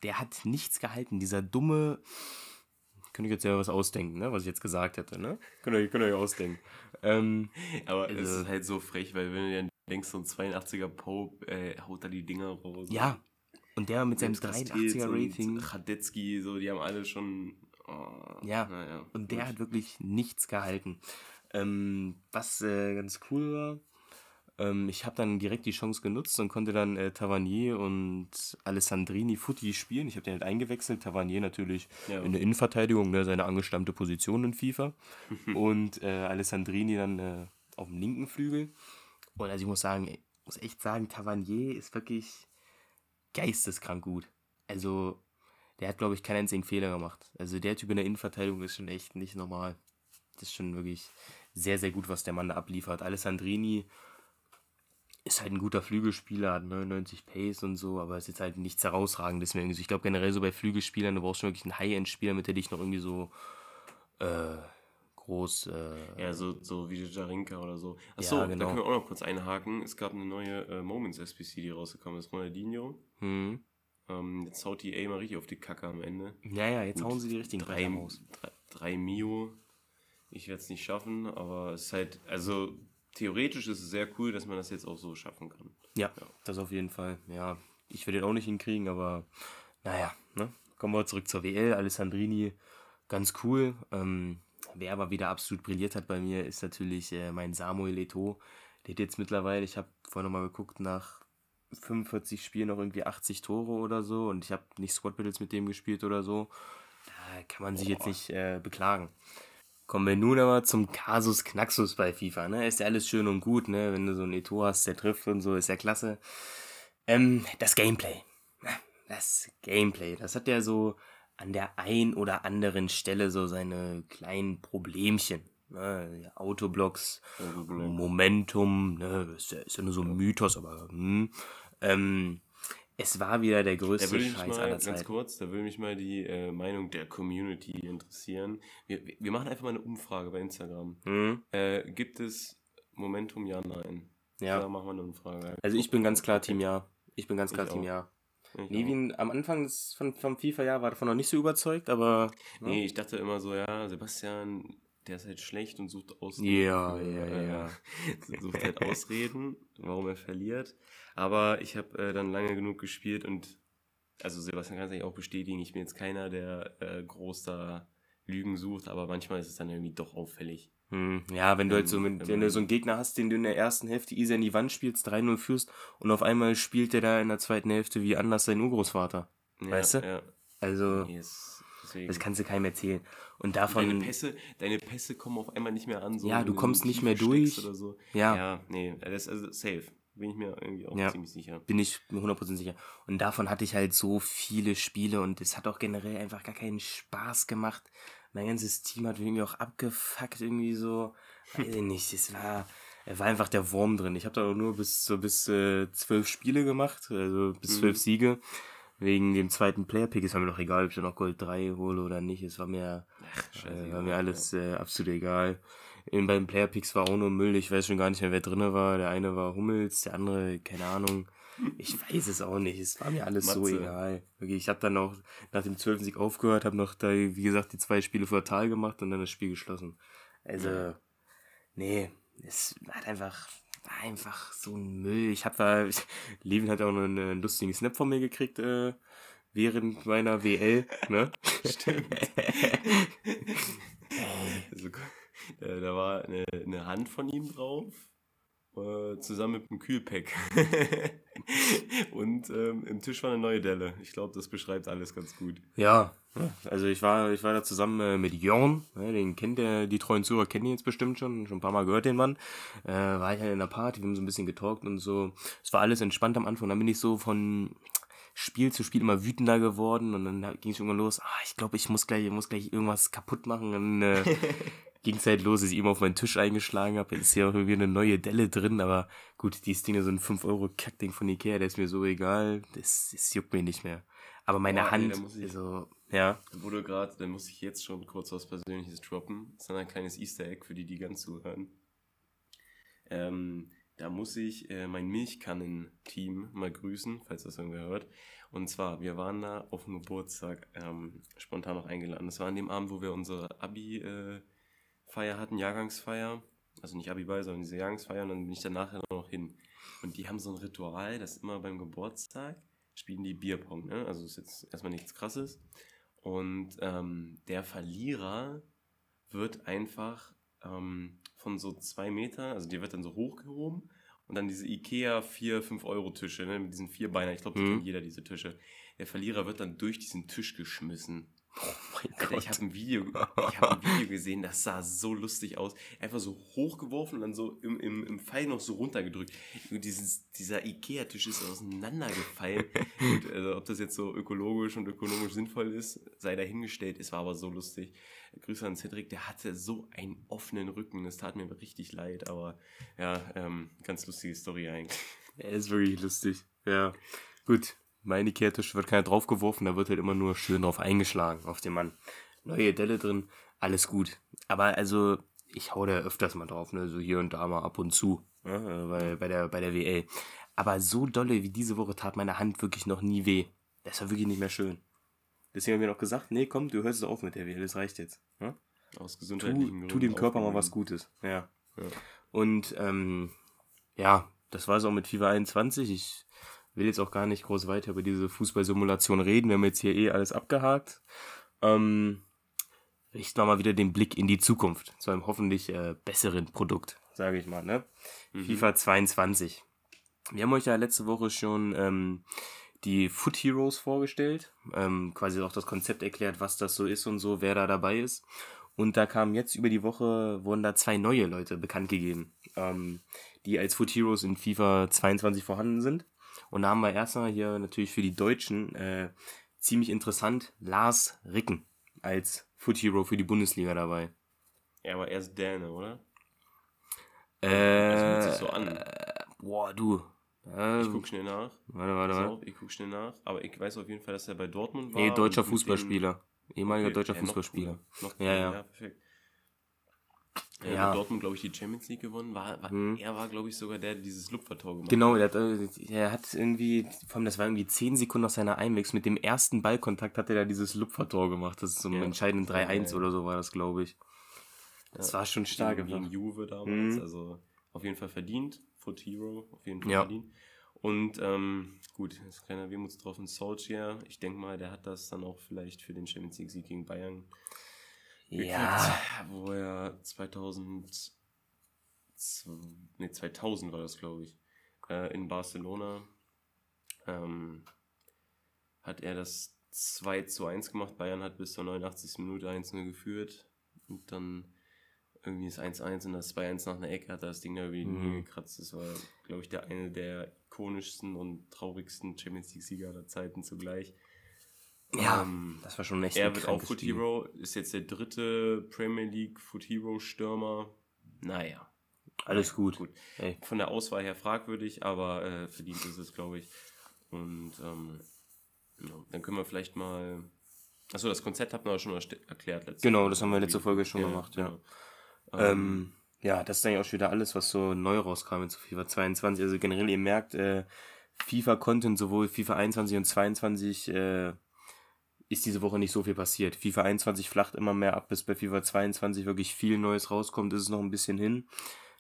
Der hat nichts gehalten. Dieser dumme. Könnte ich jetzt ja was ausdenken, ne? was ich jetzt gesagt hätte. Ne? Könnt, ihr, könnt ihr euch ausdenken. Ähm, Aber es Also- ist halt so frech, weil wenn du dann denkst, so ein 82er Pope äh, haut da die Dinger raus. ja, und der mit seinem Selbst Castells 83er und Rating. Radetzky, so, die haben alle schon. Oh, Ja, naja, Und der gut. hat wirklich nichts gehalten. Ähm, was äh, ganz cool war, ähm, ich habe dann direkt die Chance genutzt und konnte dann äh, Tavernier und Alessandrini Futti spielen. Ich habe den halt eingewechselt. Tavernier natürlich Ja. in der Innenverteidigung, ne, seine angestammte Position in FIFA. und äh, Alessandrini dann äh, auf dem linken Flügel. Und also ich muss sagen, ey, muss echt sagen, Tavernier ist wirklich geisteskrank gut. Also, der hat, glaube ich, keinen einzigen Fehler gemacht. Also, der Typ in der Innenverteidigung ist schon echt nicht normal. Das ist schon wirklich sehr, sehr gut, was der Mann da abliefert. Alessandrini ist halt ein guter Flügelspieler, hat 99 Pace und so, aber ist jetzt halt nichts herausragendes mehr. irgendwie so. Ich glaube generell so bei Flügelspielern, du brauchst schon wirklich einen High-End-Spieler, mit der dich noch irgendwie so äh, groß. Äh, Ja, so, so wie Jarinka oder so. Ja, Achso, genau. da können wir auch noch kurz einhaken. Es gab eine neue äh, Moments SPC, die rausgekommen ist. Ronaldinho. hm. Ähm, jetzt haut die A mal richtig auf die Kacke am Ende. Ja, ja, jetzt Gut, hauen sie die richtigen drei, raus. drei, drei Mio. ich werde es nicht schaffen, aber es ist halt, also theoretisch ist es sehr cool, dass man das jetzt auch so schaffen kann. Ja, ja. das auf jeden Fall. Ja, ich werde den auch nicht hinkriegen, aber naja, ne? Kommen wir zurück zur WL. Alessandrini, ganz cool. Ähm, wer aber wieder absolut brilliert hat bei mir, ist natürlich äh, mein Samuel Eto'o. Der hat jetzt mittlerweile, ich habe vorhin nochmal geguckt, nach 45 Spielen noch irgendwie 80 Tore oder so und ich habe nicht Squad Battles mit dem gespielt oder so. Da kann man sich Boah. jetzt nicht äh, beklagen. Kommen wir nun aber zum Kasus Knaxus bei FIFA. Ne? Ist ja alles schön und gut, ne? wenn du so einen Eto hast, der trifft und so, ist ja klasse. Ähm, das Gameplay. Das Gameplay, das hat ja so an der ein oder anderen Stelle so seine kleinen Problemchen. Ne? Autoblocks, Momentum, ne? ist, ja, ist ja nur so ein Mythos, aber hm. ähm, es war wieder der größte da Scheiß mal, aller Zeiten. Ganz kurz, da würde mich mal die äh, Meinung der Community interessieren. Wir, wir machen einfach mal eine Umfrage bei Instagram. Mhm. Äh, gibt es Momentum, ja, nein? Ja. Da machen wir eine Umfrage. Also ich bin ganz klar Team Ja. Ich bin ganz klar ich Team auch. Ja. Levin am Anfang des, von, vom FIFA-Jahr war davon noch nicht so überzeugt, aber. Ne? Nee, ich dachte immer so, ja, Sebastian, der ist halt schlecht und sucht Ausreden. Ja, ja, ja. ja. sucht halt Ausreden, warum er verliert. Aber ich habe äh, dann lange genug gespielt und also Sebastian kann es eigentlich auch bestätigen, ich bin jetzt keiner, der äh, groß da Lügen sucht, aber manchmal ist es dann irgendwie doch auffällig. Hm, ja, wenn du halt so, mit, wenn du so einen Gegner hast, den du in der ersten Hälfte easy in die Wand spielst, 3-0 führst und auf einmal spielt der da in der zweiten Hälfte wie anders sein Urgroßvater. Ja, weißt du? Ja. Also, yes, das kannst du keinem erzählen. Und davon. Deine Pässe, deine Pässe kommen auf einmal nicht mehr an. So ja, du kommst nicht mehr durch. Oder so. Ja. Ja, nee, das ist also safe. Bin ich mir irgendwie auch ja, ziemlich sicher. Bin ich mir 100% sicher. Und davon hatte ich halt so viele Spiele und es hat auch generell einfach gar keinen Spaß gemacht. Mein ganzes Team hat irgendwie auch abgefuckt, irgendwie so. Weiß ich nicht, es war, er war einfach der Wurm drin. Ich habe da nur bis so bis äh, zwölf Spiele gemacht, also bis zwölf mhm. Siege. Wegen dem zweiten Player-Pick. Es war mir doch egal, ob ich da noch Gold 3 hole oder nicht. Es war mir, Ach, äh, war mir alles äh, absolut egal. In, beiden Player-Picks war auch nur Müll. Ich weiß schon gar nicht mehr, wer drinne war. Der eine war Hummels, der andere, keine Ahnung. Ich weiß es auch nicht. Es war mir alles Matze. so egal. Okay, ich habe dann auch nach dem 12. Sieg aufgehört, habe noch da, wie gesagt, die zwei Spiele vor Tal gemacht und dann das Spiel geschlossen. Also, nee, es hat einfach einfach so ein Müll. Ich habe Levin hat auch noch einen, lustigen Snap von mir gekriegt äh, während meiner WL, ne? Stimmt. also, da war eine, eine Hand von ihm drauf äh, zusammen mit einem Kühlpack. und ähm, im Tisch war eine neue Delle. Ich glaube, das beschreibt alles ganz gut. Ja, also ich war, ich war da zusammen äh, mit Jörn, ne, den kennt der, die treuen Zuhörer kennen ihn jetzt bestimmt schon, schon ein paar Mal gehört den Mann. Äh, war ich halt in der Party, wir haben so ein bisschen getalkt und so. Es war alles entspannt am Anfang. Dann bin ich so von Spiel zu Spiel immer wütender geworden und dann ging es irgendwann los. Ah, ich glaube, ich muss gleich, ich muss gleich irgendwas kaputt machen. Und, äh, ging es halt los, dass ich ihm auf meinen Tisch eingeschlagen habe. Jetzt ist hier auch irgendwie eine neue Delle drin, aber gut, dieses Ding ist so ein 5-Euro-Kackding von Ikea, der ist mir so egal, das, das juckt mir nicht mehr. Aber meine oh, Hand, nee, ich, also, ja. Wurde gerade, dann muss ich jetzt schon kurz was Persönliches droppen. Das ist ein kleines Easter Egg für die, die ganz zuhören. Ähm, da muss ich äh, mein Milchkannen-Team mal grüßen, falls das irgendwer hört. Und zwar, wir waren da auf dem Geburtstag ähm, spontan noch eingeladen. Das war an dem Abend, wo wir unsere Abi äh, hatten, Jahrgangsfeier. Also nicht Abiball, sondern diese Jahrgangsfeier. Und dann bin ich danach noch hin. Und die haben so ein Ritual, dass immer beim Geburtstag spielen die Bierpong. Ne? Also ist jetzt erstmal nichts Krasses. Und ähm, der Verlierer wird einfach ähm, von so zwei Meter, also die wird dann so hochgehoben und dann diese Ikea 4, 5 Euro Tische, ne, mit diesen vier Beinen, ich glaube, mhm. kennt jeder diese Tische. Der Verlierer wird dann durch diesen Tisch geschmissen. Oh mein Alter, Gott. Ich habe ein Video, ich habe ein Video gesehen, das sah so lustig aus. Einfach so hochgeworfen und dann so im, im, im Pfeil noch so runtergedrückt. Dieses, dieser Ikea-Tisch ist auseinandergefallen. und, also, ob das jetzt so ökologisch und ökonomisch sinnvoll ist, sei dahingestellt. Es war aber so lustig. Grüße an Cedric, der hatte so einen offenen Rücken. Das tat mir richtig leid, aber ja, ähm, ganz lustige Story eigentlich. Er ist wirklich lustig. Ja. Gut, meine Kehrtisch wird keiner draufgeworfen, da wird halt immer nur schön drauf eingeschlagen, auf den Mann. Neue Delle drin, alles gut. Aber also, ich hau da öfters mal drauf, ne, so hier und da mal ab und zu, ne, bei, bei der, bei der WL. Aber so dolle wie diese Woche tat meine Hand wirklich noch nie weh. Das war wirklich nicht mehr schön. Deswegen haben wir noch gesagt, nee, komm, du hörst es auf mit der WL, das reicht jetzt. Ne? Aus tu, gesundheitlichen tu dem Körper mal was Gutes. Ja. Ja. Und ähm, ja, das war es auch mit FIFA 21. Ich will jetzt auch gar nicht groß weiter über diese Fußballsimulation reden. Wir haben jetzt hier eh alles abgehakt. Ähm, richten wir mal wieder den Blick in die Zukunft zu einem hoffentlich äh, besseren Produkt, sage ich mal. Ne? FIFA 22. Wir haben euch ja letzte Woche schon ähm, die Foot Heroes vorgestellt, ähm, quasi auch das Konzept erklärt, was das so ist und so, wer da dabei ist. Und da kamen jetzt über die Woche, wurden da zwei neue Leute bekannt gegeben, ähm, die als Foot Heroes in FIFA 22 vorhanden sind. Und da haben wir erstmal hier natürlich für die Deutschen äh, ziemlich interessant Lars Ricken als Foot Hero für die Bundesliga dabei. Er war erst Däne, oder? Äh, Das hört sich so an. boah, du. Äh, Ich guck schnell nach. warte, warte, warte. auf, ich guck schnell nach. Aber ich weiß auf jeden Fall, dass er bei Dortmund war. Nee, deutscher Fußballspieler. Ehemaliger Okay, deutscher ja, noch Fußballspieler. cooler. Noch Ja, cooler, ja. ja. perfekt. Er Ja. hat mit Dortmund, glaube ich, die Champions League gewonnen. War, war, Mhm. Er war, glaube ich, sogar der, der dieses Lupfertor gemacht Genau, hat. äh, er hat irgendwie, vor allem das war irgendwie 10 Sekunden nach seiner Einwechslung, mit dem ersten Ballkontakt hat er da dieses Lupfertor gemacht. Das ist so ein Ja. entscheidenden Ja, 3-1 ja. oder so war das, glaube ich. Das war schon stark. Gegen. Juve damals. Mhm. Also auf jeden Fall verdient. Foot Hero, auf jeden Fall Ja. verdient. Und ähm, gut, jetzt kleiner Wehmutstropfen Solskjaer. Ich denke mal, der hat das dann auch vielleicht für den Champions League Sieg gegen Bayern Ja, wo er 2000, nee, 2000 war das, glaube ich, äh, in Barcelona ähm, hat er das 2 zu 1 gemacht. Bayern hat bis zur 89. Minute 1-0 geführt und dann irgendwie das 1-1 und das 2-1 nach einer Ecke hat er das Ding da über die Linie Mhm. gekratzt. Das war, glaube ich, der eine der ikonischsten und traurigsten Champions League-Sieger aller Zeiten zugleich. Ja Ähm, das war schon echt er wird auch Foot Spiel. Hero, ist jetzt der dritte Premier League Foot Hero Stürmer. Naja, Alles gut. gut. Ey. Von der Auswahl her fragwürdig, aber äh, verdient ist es, glaube ich. Und ähm, ja, dann können wir vielleicht mal. Achso, das Konzept habt ihr schon erklärt letzte Genau, das haben wir letzte Folge schon gemacht, ja. genau. Ähm, ja, das ist eigentlich auch schon wieder alles, was so neu rauskam zu FIFA 22. Also generell, ihr merkt, äh, FIFA-Content, sowohl FIFA 21 und 22, äh, ist diese Woche nicht so viel passiert. FIFA 21 flacht immer mehr ab, bis bei FIFA 22 wirklich viel Neues rauskommt, ist es noch ein bisschen hin.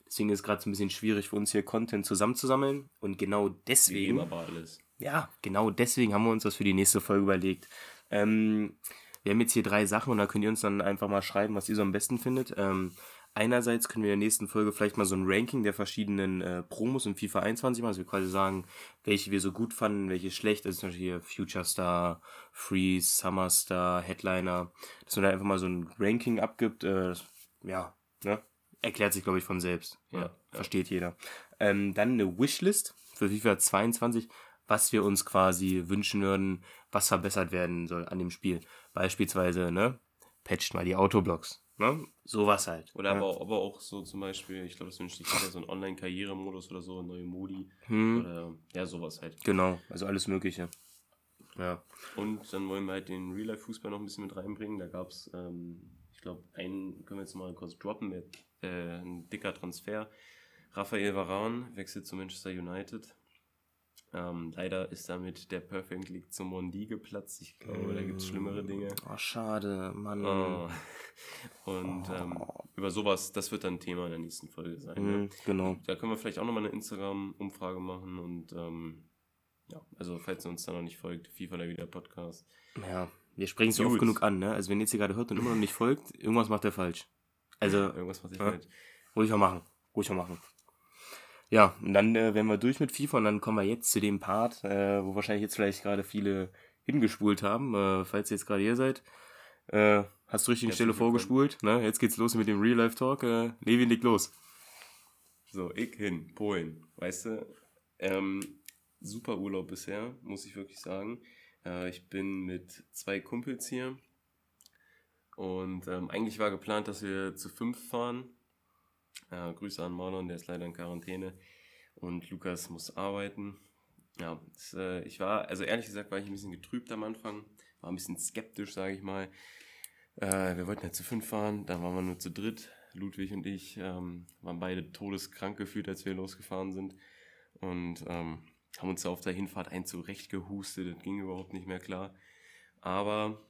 Deswegen ist es gerade so ein bisschen schwierig für uns hier Content zusammenzusammeln. Und genau deswegen geben aber alles. ja, genau deswegen haben wir uns das für die nächste Folge überlegt. Ähm, wir haben jetzt hier drei Sachen und da könnt ihr uns dann einfach mal schreiben, was ihr so am besten findet. Ähm, einerseits können wir in der nächsten Folge vielleicht mal so ein Ranking der verschiedenen äh, Promos in FIFA 21 machen. Also wir quasi sagen, welche wir so gut fanden, welche schlecht. Also zum Beispiel hier Future Star, Freeze, Summer Star, Headliner. Dass man da einfach mal so ein Ranking abgibt. Äh, das- ja, ne? Erklärt sich, glaube ich, von selbst. Ja, ja. Versteht jeder. Ähm, dann eine Wishlist für FIFA 22, was wir uns quasi wünschen würden, was verbessert werden soll an dem Spiel. Beispielsweise, ne, patcht mal die Autoblocks, ne, sowas halt. Oder ne? aber, auch- aber auch so zum Beispiel, ich glaube, das wünscht sich jeder so ein Online-Karrieremodus oder so, neue Modi. Hm, Oder ja, sowas halt. genau, also alles Mögliche. Ja. Und dann wollen wir halt den Real-Life-Fußball noch ein bisschen mit reinbringen. Da gab es, ähm, ich glaube, einen können wir jetzt mal kurz droppen, mit, äh, ein dicker Transfer. Raphael Varane wechselt zu Manchester United. Ähm, leider ist damit der Perfect League zum Mondi geplatzt. Ich glaube, da gibt es schlimmere Dinge. Oh, schade, Mann. Oh. Und ähm, über sowas, das wird dann Thema in der nächsten Folge sein. Ne? Hm, genau. Da können wir vielleicht auch nochmal eine Instagram-Umfrage machen und ähm, ja, also falls ihr uns da noch nicht folgt, FIFA da wieder Podcast. Ja, wir sprechen es ja oft genug an, ne? Also wenn ihr jetzt hier gerade hört und immer noch nicht folgt, irgendwas macht er falsch. Also, Irgendwas, was ich Ja. falsch. Ruhig mal machen. Ruhig mal machen. Ja, und dann äh, wären wir durch mit FIFA und dann kommen wir jetzt zu dem Part, äh, wo wahrscheinlich jetzt vielleicht gerade viele hingespult haben. Äh, falls ihr jetzt gerade hier seid, äh, hast du richtige Stelle vorgespult. Ne? Jetzt geht's los mit dem Real Life Talk. Äh, Levin, leg los. So, ich hin, Polen, weißt du? Ähm, super Urlaub bisher, muss ich wirklich sagen. Äh, ich bin mit zwei Kumpels hier und ähm, eigentlich war geplant, dass wir zu fünf fahren. Äh, Grüße an Marlon, der ist leider in Quarantäne und Lukas muss arbeiten. Ja, das, äh, ich war, also ehrlich gesagt, war ich ein bisschen getrübt am Anfang, war ein bisschen skeptisch, sage ich mal. Äh, wir wollten ja zu fünf fahren, dann waren wir nur zu dritt. Ludwig und ich ähm, waren beide todeskrank gefühlt, als wir losgefahren sind. Und ähm, haben uns auf der Hinfahrt ein zurecht gehustet, das ging überhaupt nicht mehr klar. Aber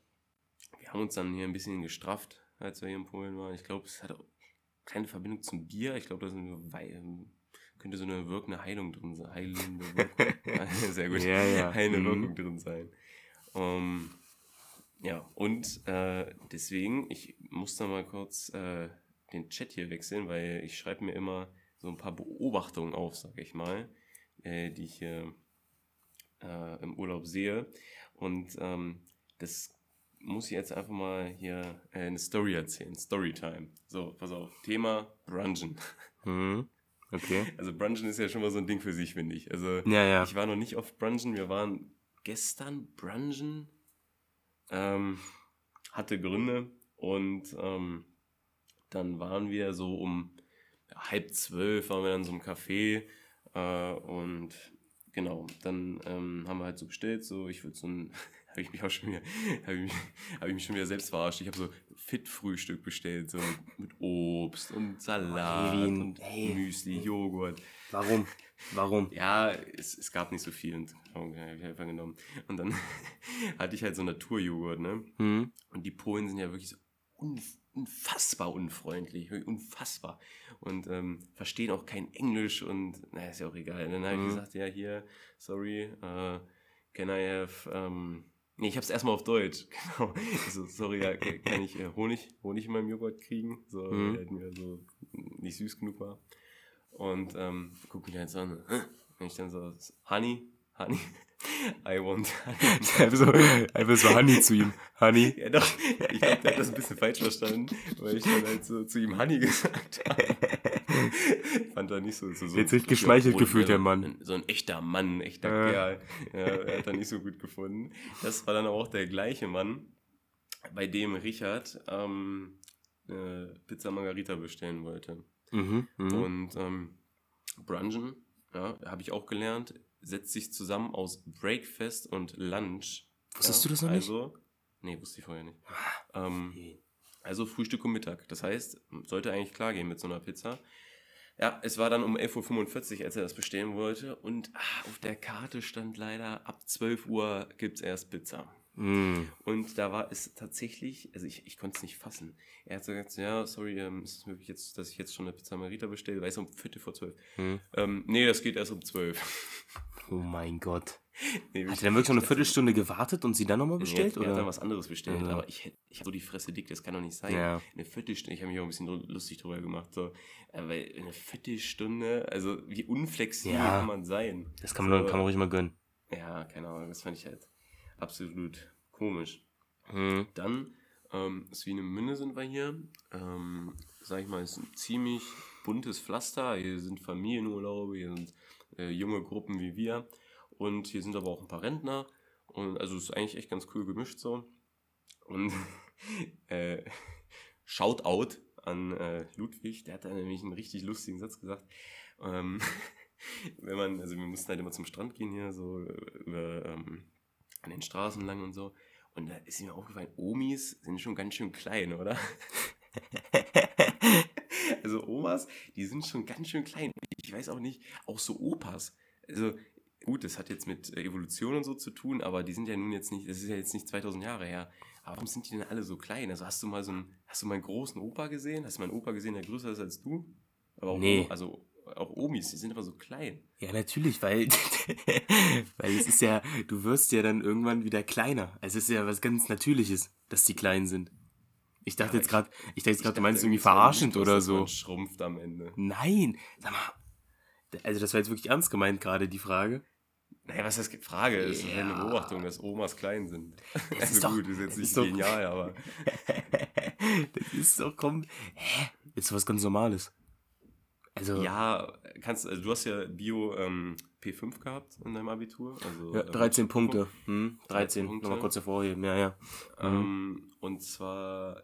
wir haben uns dann hier ein bisschen gestrafft, als wir hier in Polen waren. Ich glaube, es hat keine Verbindung zum Bier. Ich glaube, da ähm, könnte so eine wirkende Heilung drin sein. Heilende Wirkung. Sehr gut. Ja, ja. Heilende Mhm. Wirkung drin sein. Ähm, ja, und äh, deswegen, ich muss da mal kurz äh, den Chat hier wechseln, weil ich schreibe mir immer so ein paar Beobachtungen auf, sag ich mal, äh, die ich hier äh, im Urlaub sehe. Und ähm, das muss ich jetzt einfach mal hier äh, eine Story erzählen. Storytime. So, pass auf. Thema Brunchen. Mhm. Okay. Also Brunchen ist ja schon mal so ein Ding für sich, finde ich. Also Ja, ja. ich war noch nicht auf Brunchen. Wir waren gestern Brunchen. Ähm, hatte Gründe. Und ähm, dann waren wir so um halb zwölf, waren wir dann so im Café. Äh, und genau, dann ähm, haben wir halt so bestellt, so ich würde so ein, habe ich mich auch schon wieder, habe ich, mich- hab ich mich schon wieder selbst verarscht. Ich habe so Fit-Frühstück bestellt, so mit, Obst und Salat Kevin, und ey. Müsli, Joghurt. Warum? Warum? Ja, es, es gab nicht so viel und oh, habe ich einfach genommen. Und dann hatte ich halt so Naturjoghurt, ne? Mhm. Und die Polen sind ja wirklich so unf unfassbar unfreundlich, unfassbar. Und ähm, verstehen auch kein Englisch und na, ist ja auch egal. Und dann habe ich Mhm. gesagt, ja, hier, sorry, äh, can I have, ähm, nee, ich habe es erstmal auf Deutsch, genau. Also, sorry, ja, kann ich äh, Honig, Honig in meinem Joghurt kriegen? So, Mhm. weil halt mir so nicht süß genug war. Und ähm, guck mich halt so an. Und ich dann so, Honey, Honey, I want honey. Einfach so, einfach so Honey zu ihm. Honey. Ja, doch. Ich glaube, der hat das ein bisschen falsch verstanden, weil ich dann halt so zu ihm Honey gesagt habe. Fand er nicht so. so, so Jetzt richtig geschmeichelt Ja, gefühlt, der Mann. So ein echter Mann, ein echter Äh. Kerl. Ja, er hat er nicht so gut gefunden. Das war dann auch der gleiche Mann, bei dem Richard ähm, äh, Pizza Margarita bestellen wollte. Mhm. mhm. Und ähm, Brunchen, ja, habe ich auch gelernt, setzt sich zusammen aus Breakfast und Lunch. Wusstest ja, du das noch nicht? Also, nee, wusste ich vorher nicht. Ähm, also Frühstück und Mittag. Das heißt, sollte eigentlich klar gehen mit so einer Pizza. Ja, es war dann um 11.45 Uhr, als er das bestellen wollte. Und ah, auf der Karte stand leider, ab 12 Uhr gibt es erst Pizza. Mhm. Und da war es tatsächlich, also ich, ich konnte es nicht fassen. Er hat so gesagt, ja, sorry, ähm, ist es möglich jetzt, dass ich jetzt schon eine Pizza Marita bestelle? Weil es um Viertel vor zwölf. Mhm. Ähm, nee, das geht erst um zwölf. Oh mein Gott. nee, Hat er dann wirklich noch eine Viertelstunde gewartet und sie dann nochmal bestellt? Nee, er hat dann oder? was anderes bestellt, Ja. aber ich hätte ich hab so die Fresse dick, das kann doch nicht sein. Ja. Eine Viertelstunde, ich habe mich auch ein bisschen lustig drüber gemacht, so, weil eine Viertelstunde, also wie unflexibel Ja. kann man sein? Das kann man, So, kann man ruhig mal gönnen. Ja, keine Ahnung, das fand ich halt absolut komisch. Mhm. Dann, ähm, Swinemünde sind wir hier. Ähm, sag ich mal, ist ein ziemlich buntes Pflaster. Hier sind Familienurlaube, hier sind äh, junge Gruppen wie wir. Und hier sind aber auch ein paar Rentner. Und also ist eigentlich echt ganz cool gemischt so. Und äh, Shoutout an äh, Ludwig, der hat da nämlich einen richtig lustigen Satz gesagt. Ähm, wenn man, also wir mussten halt immer zum Strand gehen hier, so äh, über, ähm, an den Straßen lang und so. Und da ist mir aufgefallen, Omis sind schon ganz schön klein, oder? Omas, die sind schon ganz schön klein. Ich weiß auch nicht, auch so Opas. Also gut, das hat jetzt mit äh, Evolution und so zu tun, aber die sind ja nun jetzt nicht, das ist ja jetzt nicht 2000 Jahre her. Aber warum sind die denn alle so klein? Also hast du mal so einen, hast du mal einen großen Opa gesehen? Hast du mal einen Opa gesehen, der größer ist als du? Aber auch, Nee. also auch Omis, die sind immer so klein. Ja, natürlich, weil, weil es ist ja, du wirst ja dann irgendwann wieder kleiner. Also Es ist ja was ganz Natürliches, dass die klein sind. Ich dachte Ja, jetzt gerade, ich dachte jetzt gerade, du meinst irgendwie es war verarschend oder so. Schrumpft am Ende. Nein, sag mal. Also das war jetzt wirklich ernst gemeint gerade, die Frage. Naja, was das Frage ist, ist eine Ja. Beobachtung, dass Omas klein sind. Das also ist doch- gut, ist jetzt das nicht ist doch- genial, aber das ist doch, komm, hä? Ist was ganz Normales. Also, ja, kannst also du hast ja Bio ähm, P5 gehabt in deinem Abitur. Also, ja, äh, 13 Prüfung. Punkte. Hm, 13, 13 Punkte. nochmal kurz hervorheben, ja, ja. Ähm, und zwar,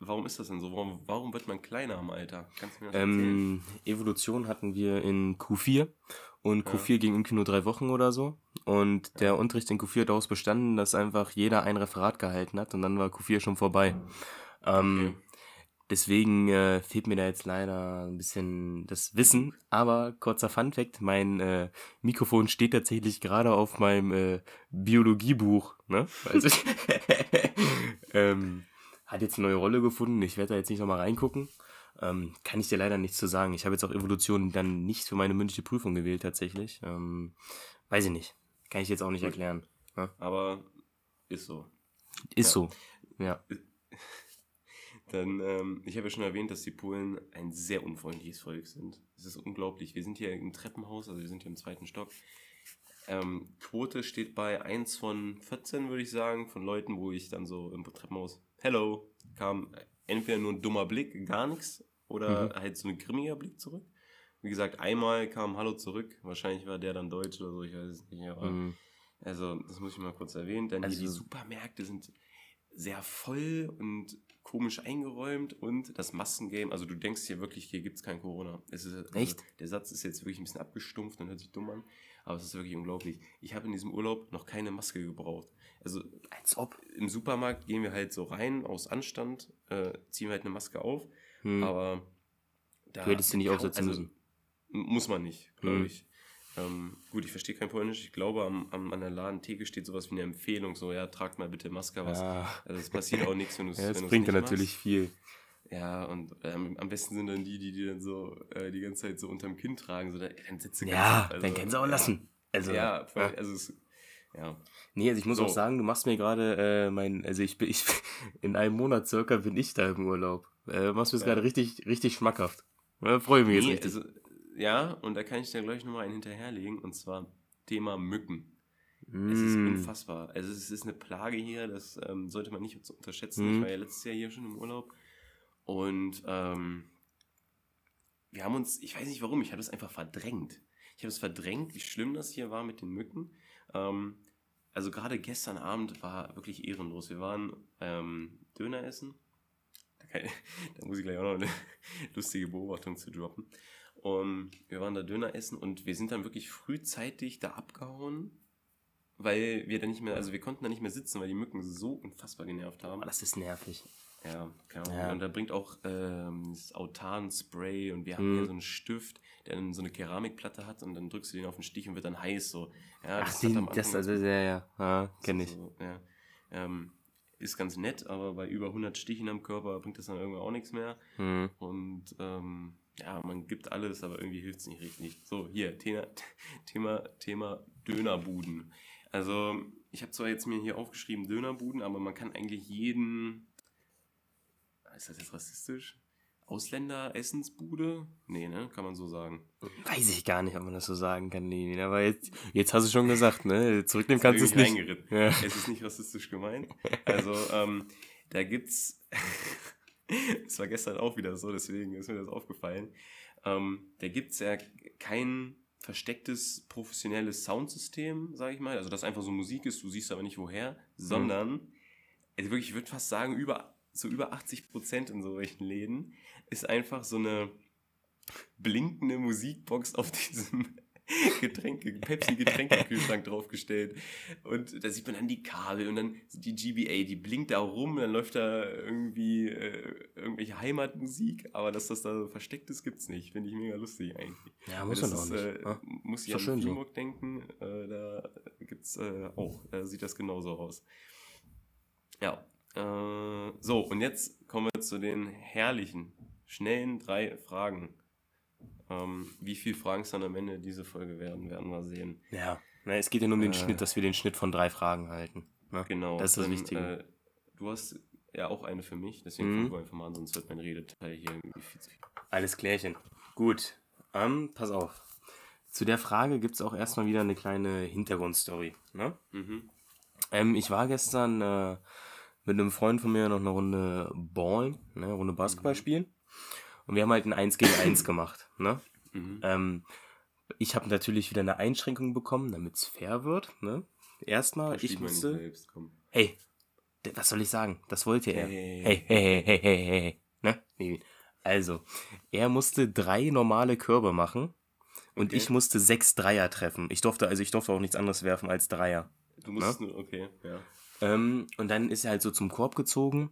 warum ist das denn so? Warum, warum wird man kleiner im Alter? Kannst du mir das erzählen? Ähm, Evolution hatten wir in Q4 und Q4 ging irgendwie nur drei Wochen oder so. Und der Unterricht in Q4 hat daraus bestanden, dass einfach jeder ein Referat gehalten hat und dann war Q4 schon vorbei. Ähm, Okay. Deswegen äh, fehlt mir da jetzt leider ein bisschen das Wissen. Aber kurzer Funfact, mein äh, Mikrofon steht tatsächlich gerade auf meinem äh, Biologiebuch. Ne? Also, ähm, hat jetzt eine neue Rolle gefunden. Ich werde da jetzt nicht nochmal reingucken. Ähm, kann ich dir leider nichts zu sagen. Ich habe jetzt auch Evolution dann nicht für meine mündliche Prüfung gewählt, tatsächlich. Ähm, weiß ich nicht. Kann ich jetzt auch nicht erklären. Ne? Aber ist so. Ist Ja. so. Ja. Dann, ähm, ich habe ja schon erwähnt, dass die Polen ein sehr unfreundliches Volk sind. Es ist unglaublich. Wir sind hier im Treppenhaus, also wir sind hier im zweiten Stock. Ähm, Quote steht bei 1 von 14, würde ich sagen, von Leuten, wo ich dann so im Treppenhaus, hello, kam entweder nur ein dummer Blick, gar nichts, oder halt so ein grimmiger Blick zurück. Wie gesagt, einmal kam Hallo zurück. Wahrscheinlich war der dann deutsch oder so, ich weiß es nicht. Aber Mhm. also, das muss ich mal kurz erwähnen. Dann Also- die Supermärkte sind sehr voll und komisch eingeräumt und das Massengame, also du denkst hier wirklich, hier gibt es kein Corona. Es ist, also, Echt? Der Satz ist jetzt wirklich ein bisschen abgestumpft und hört sich dumm an, aber es ist wirklich unglaublich. Ich habe in diesem Urlaub noch keine Maske gebraucht. Also Als ob. im Supermarkt gehen wir halt so rein aus Anstand, äh, ziehen wir halt eine Maske auf, Hm. aber da Du hättest sie nicht aufsetzen müssen. Muss man nicht, glaube Hm. ich. Ähm, gut, ich verstehe kein Polnisch. Ich glaube, am, am, an der Ladentheke steht sowas wie eine Empfehlung, so, ja, tragt mal bitte Maske. Was. Ja. Also es passiert auch nichts, wenn du es Ja, das bringt nicht natürlich machst. viel. Ja, und ähm, am besten sind dann die, die die dann so äh, die ganze Zeit so unterm Kinn tragen. So, dann dann sitzt du Ja, also, dann kannst du auch ja. lassen. Also, ja, voll, ja. also es, ja. Nee, also ich muss So. auch sagen, du machst mir gerade äh, mein, also ich bin, ich, in einem Monat circa bin ich da im Urlaub. Äh, machst mir das Ja. gerade richtig, richtig schmackhaft. Ja, freue mich jetzt Nee, richtig. also, ja, und da kann ich dir gleich nochmal einen hinterherlegen, und zwar Thema Mücken. Es ist Mm. unfassbar. Also es ist eine Plage hier, das ähm, sollte man nicht unterschätzen. Mhm. Ich war ja letztes Jahr hier schon im Urlaub. Und ähm, wir haben uns, ich weiß nicht warum, ich habe es einfach verdrängt. Ich habe es verdrängt, wie schlimm das hier war mit den Mücken. Ähm, also gerade gestern Abend war wirklich ehrenlos. Wir waren ähm, Döner essen. Da, da muss ich gleich auch noch eine lustige Beobachtung zu droppen. Und wir waren da Döner essen und wir sind dann wirklich frühzeitig da abgehauen, weil wir dann nicht mehr, also wir konnten da nicht mehr sitzen, weil die Mücken so unfassbar genervt haben. Das ist nervig. Ja, keine Ahnung. Ja. Und da bringt auch ähm, das Autan-Spray und wir haben Mhm. hier so einen Stift, der dann so eine Keramikplatte hat und dann drückst du den auf den Stich und wird dann heiß so. Ja, Ach, den, am das, also, ja, ja, ja kenne ich. so, ja. ähm, ist ganz nett, aber bei über 100 Stichen am Körper bringt das dann irgendwann auch nichts mehr. Hm. Und ähm, ja, man gibt alles, aber irgendwie hilft es nicht richtig. So, hier, Thema, Thema, Thema Dönerbuden. Also, ich habe zwar jetzt mir hier aufgeschrieben Dönerbuden, aber man kann eigentlich jeden. Ist das jetzt rassistisch? Ausländer-Essensbude? Nee, ne? Kann man so sagen. Weiß ich gar nicht, ob man das so sagen kann, Levin. Aber jetzt, jetzt hast du schon gesagt, ne? Zurücknehmen kannst du es nicht. reingeritten. Ja. Es ist nicht rassistisch gemeint. Also, ähm, da gibt's. Es war gestern auch wieder so, deswegen ist mir das aufgefallen. Ähm, da gibt's ja kein verstecktes professionelles Soundsystem, sage ich mal. Also, dass einfach so Musik ist, du siehst aber nicht woher, sondern, also wirklich, ich würde fast sagen, über, so über 80 Prozent in solchen Läden ist einfach so eine blinkende Musikbox auf diesem Getränke, Pepsi-Getränkekühlschrank draufgestellt. Und da sieht man dann die Kabel und dann die GBA, die blinkt da rum, dann läuft da irgendwie äh, irgendwelche Heimatmusik, aber dass das da so versteckt ist, gibt's nicht. Finde ich mega lustig eigentlich. Ja, muss man auch nicht. Äh, ja. muss Ist ich an schön so. Filmburg denken, äh, da gibt's äh, auch, da sieht das genauso aus. Ja, äh, so und jetzt kommen wir zu den herrlichen, schnellen drei Fragen. Ähm, wie viele Fragen es dann am Ende diese Folge werden, werden wir sehen. Ja. Na, es geht ja nur um den Äh. Schnitt, dass wir den Schnitt von drei Fragen halten. Ne? Genau. Das ist das dann, Wichtige. Äh, du hast ja auch eine für mich, deswegen Mhm. fangen wir einfach mal an, sonst wird mein Redeteil hier irgendwie viel zu viel. Alles klärchen. Gut. Ähm, pass auf. Zu der Frage gibt es auch erstmal wieder eine kleine Hintergrundstory. Ne? Mhm. Ähm, ich war gestern äh, mit einem Freund von mir noch eine Runde Ballen, ne, eine Runde Basketball spielen. Und wir haben halt ein 1 gegen 1 gemacht. Ne? Mhm. Ähm, ich habe natürlich wieder eine Einschränkung bekommen, damit es fair wird. Ne? Erstmal, ich musste. selbst. Hey, was soll ich sagen? Das wollte er. Hey. Hey, hey, hey, hey, hey. Ne? Nee. Also, er musste drei normale Körbe machen und Okay. ich musste sechs Dreier treffen. Ich durfte, also ich durfte auch nichts anderes werfen als Dreier. Du musst nur, okay, ja. Ähm, und dann ist er halt so zum Korb gezogen,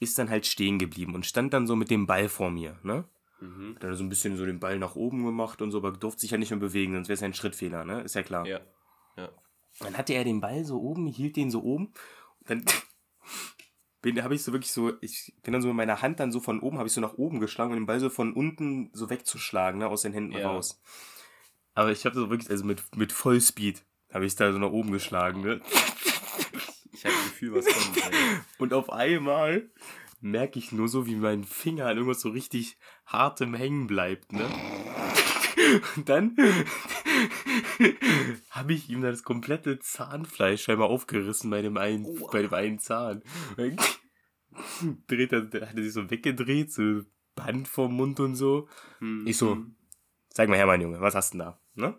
ist dann halt stehen geblieben und stand dann so mit dem Ball vor mir, ne? Mhm. Hat dann so ein bisschen so den Ball nach oben gemacht und so, aber durfte sich ja nicht mehr bewegen, sonst wäre es ja ein Schrittfehler, ne? Ist ja klar. Ja. Ja. Dann hatte er den Ball so oben, hielt den so oben. Dann bin, habe ich so wirklich so, ich bin dann so mit meiner Hand dann so von oben, habe ich so nach oben geschlagen, um den Ball so von unten so wegzuschlagen, ne, aus den Händen Ja. raus. Aber ich habe so wirklich, also mit, mit Vollspeed habe ich da so nach oben geschlagen, ne. Ich habe das Gefühl, was kommt. Ey. Und auf einmal merke ich nur so, wie mein Finger an irgendwas so richtig hartem hängen bleibt, ne? Und dann habe ich ihm das komplette Zahnfleisch scheinbar aufgerissen bei dem einen, bei dem einen Zahn. Dreht er, hat er sich so weggedreht, so Band vom Mund und so. Hm, Ich so, hm. Sag mal her, mein Junge, was hast du denn da? Ne?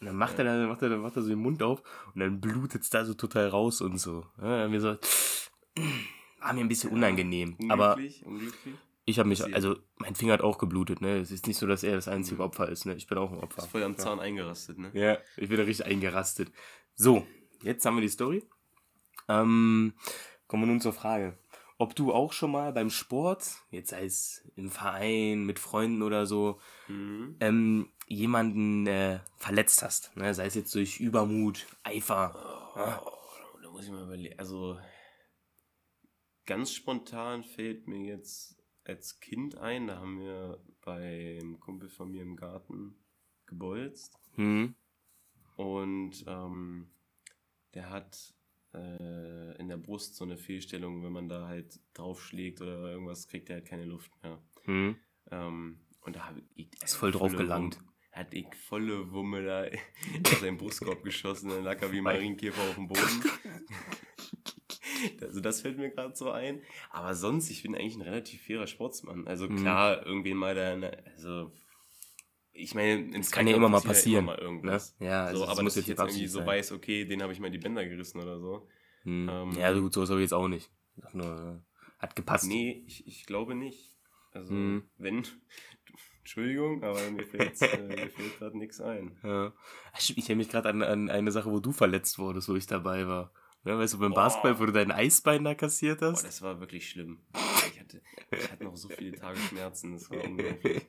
Und dann macht er dann, macht er, dann macht er so den Mund auf und dann blutet's da so total raus und so. Ja, wir so, war mir ein bisschen unangenehm. Aber Unglücklich, unglücklich. ich habe mich, also mein Finger hat auch geblutet, ne? Es ist nicht so, dass er das einzige Opfer ist, ne? Ich bin auch ein Opfer. Ist voll am Zahn eingerastet, ne? Ja, ich bin da richtig eingerastet. So, jetzt haben wir die Story. Ähm, kommen wir nun zur Frage. Ob du auch schon mal beim Sport, jetzt sei es im Verein, mit Freunden oder so, Mhm. ähm, jemanden äh, verletzt hast. Ne? Sei es jetzt durch Übermut, Eifer. Oh, da muss ich mal überlegen. Also, ganz spontan fällt mir jetzt als Kind ein, da haben wir beim Kumpel von mir im Garten gebolzt. Hm. Und ähm, der hat äh, in der Brust so eine Fehlstellung, wenn man da halt draufschlägt oder irgendwas, kriegt er halt keine Luft mehr. Hm. Ähm, und da habe ich. Ist voll drauf gelangt. Wumme- Hat ich volle Wumme da aus seinem Brustkorb geschossen, dann lag er wie Marienkäfer auf dem Boden. Also das fällt mir gerade so ein. Aber sonst, ich bin eigentlich ein relativ fairer Sportsmann. Also Mhm. klar, irgendwen mal da, also ich meine, es kann ja immer mal passieren, Immer mal irgendwas. Ne? Ja, also so, es aber muss dass jetzt ich jetzt irgendwie so sein. weiß, okay, den habe ich mal die Bänder gerissen oder so. Hm. ähm, ja, so gut, sowas habe ich jetzt auch nicht. Nur, äh, hat gepasst. Nee, ich, ich glaube nicht. Also, Mhm. wenn. Entschuldigung, aber mir fällt, äh, fällt gerade nichts ein. Ja. Stimmt, Ich erinnere mich gerade an, an eine Sache, wo du verletzt wurdest, wo ich dabei war. Ja, weißt du, beim Boah. Basketball, wo du dein Eisbein da kassiert Boah, hast? das war wirklich schlimm. Ich hatte, ich hatte noch so viele Tage Schmerzen, das war unglaublich.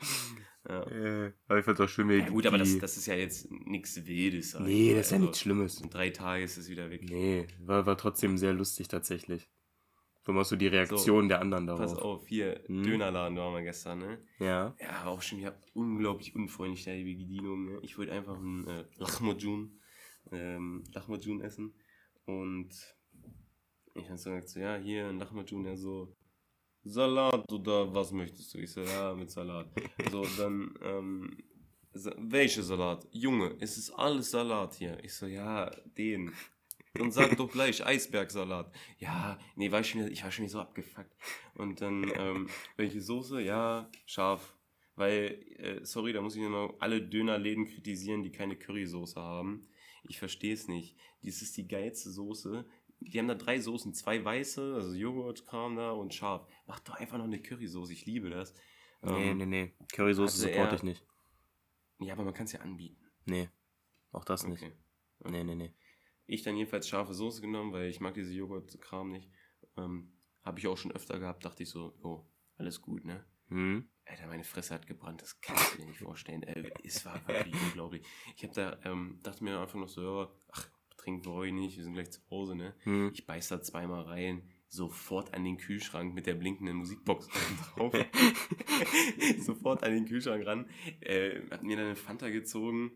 Ja. Äh, aber ich fand's auch schön, wie Ja, gut, aber das, das ist ja jetzt nichts Wildes. ich Nee, das ist ja Also, nichts Schlimmes. In drei Tagen ist es wieder weg. Nee, war, war trotzdem sehr lustig tatsächlich. Allem auch so die Reaktion der anderen Pass darauf. auf, hier, Mhm. Dönerladen waren wir gestern, ne? Ja. Ja, war auch schon wieder unglaublich unfreundlich, da die Bedienung. Ne? Ich wollte einfach ein äh, Lahmacun, ähm, Lahmacun essen. Und ich habe so gesagt, so, ja, hier ein Lahmacun, ja so, Salat oder was möchtest du? Ich so, ja, mit Salat. So, dann, ähm, welche Salat? Junge, es ist alles Salat hier. Ich so, ja, den. Und sag doch gleich Eisbergsalat. Ja, nee, war ich, schon ich war schon wieder so abgefuckt. Und dann, ähm, welche Soße? Ja, scharf. Weil, äh, sorry, da muss ich noch alle Dönerläden kritisieren, die keine Currysoße haben. Ich verstehe es nicht. Dies ist die geilste Soße. Die haben da drei Soßen, zwei weiße, also Joghurtkram da und scharf. Mach doch einfach noch eine Currysoße, ich liebe das. Nee, Ähm, nee, nee. Currysoße hatte supporte ich nicht. Ja, aber man kann es ja anbieten. Nee. Auch das nicht. Okay. Nee, nee, nee. Ich dann jedenfalls scharfe Soße genommen, weil ich mag diese Joghurtkram nicht. Ähm, Habe ich auch schon öfter gehabt, dachte ich so, oh, alles gut, ne? Hm? Alter, meine Fresse hat gebrannt, das kannst du dir nicht vorstellen. Äh, es war wirklich unglaublich. Ich habe da, ähm, dachte mir einfach noch so, ja, ach, trinken wir heute nicht, wir sind gleich zu Hause, ne? Hm. Ich beiß da zweimal rein, sofort an den Kühlschrank mit der blinkenden Musikbox drauf. sofort an den Kühlschrank ran. Äh, hat mir dann eine Fanta gezogen,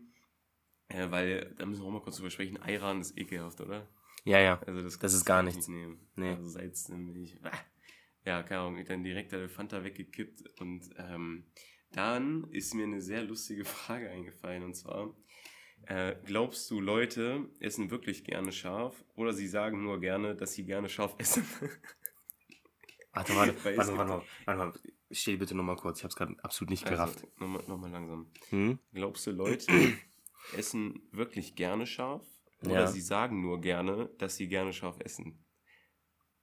äh, weil, da müssen wir auch mal kurz drüber sprechen, Ayran ist ekelhaft, oder? Ja, ja. Also das, Das ist gar ich nichts. Nicht nehmen. Nee. Also Salz bin ich. Ah. Ja, keine Ahnung, ich dann direkt der Fanta weggekippt und ähm, dann ist mir eine sehr lustige Frage eingefallen und zwar äh, glaubst du Leute essen wirklich gerne scharf oder sie sagen nur gerne, dass sie gerne scharf essen? Warte, es warte, warte, warte, warte mal. Stell bitte nochmal kurz. Ich hab's gerade absolut nicht gerafft. Also, nochmal noch mal langsam. Hm? Glaubst du Leute essen wirklich gerne scharf oder Ja. sie sagen nur gerne, dass sie gerne scharf essen?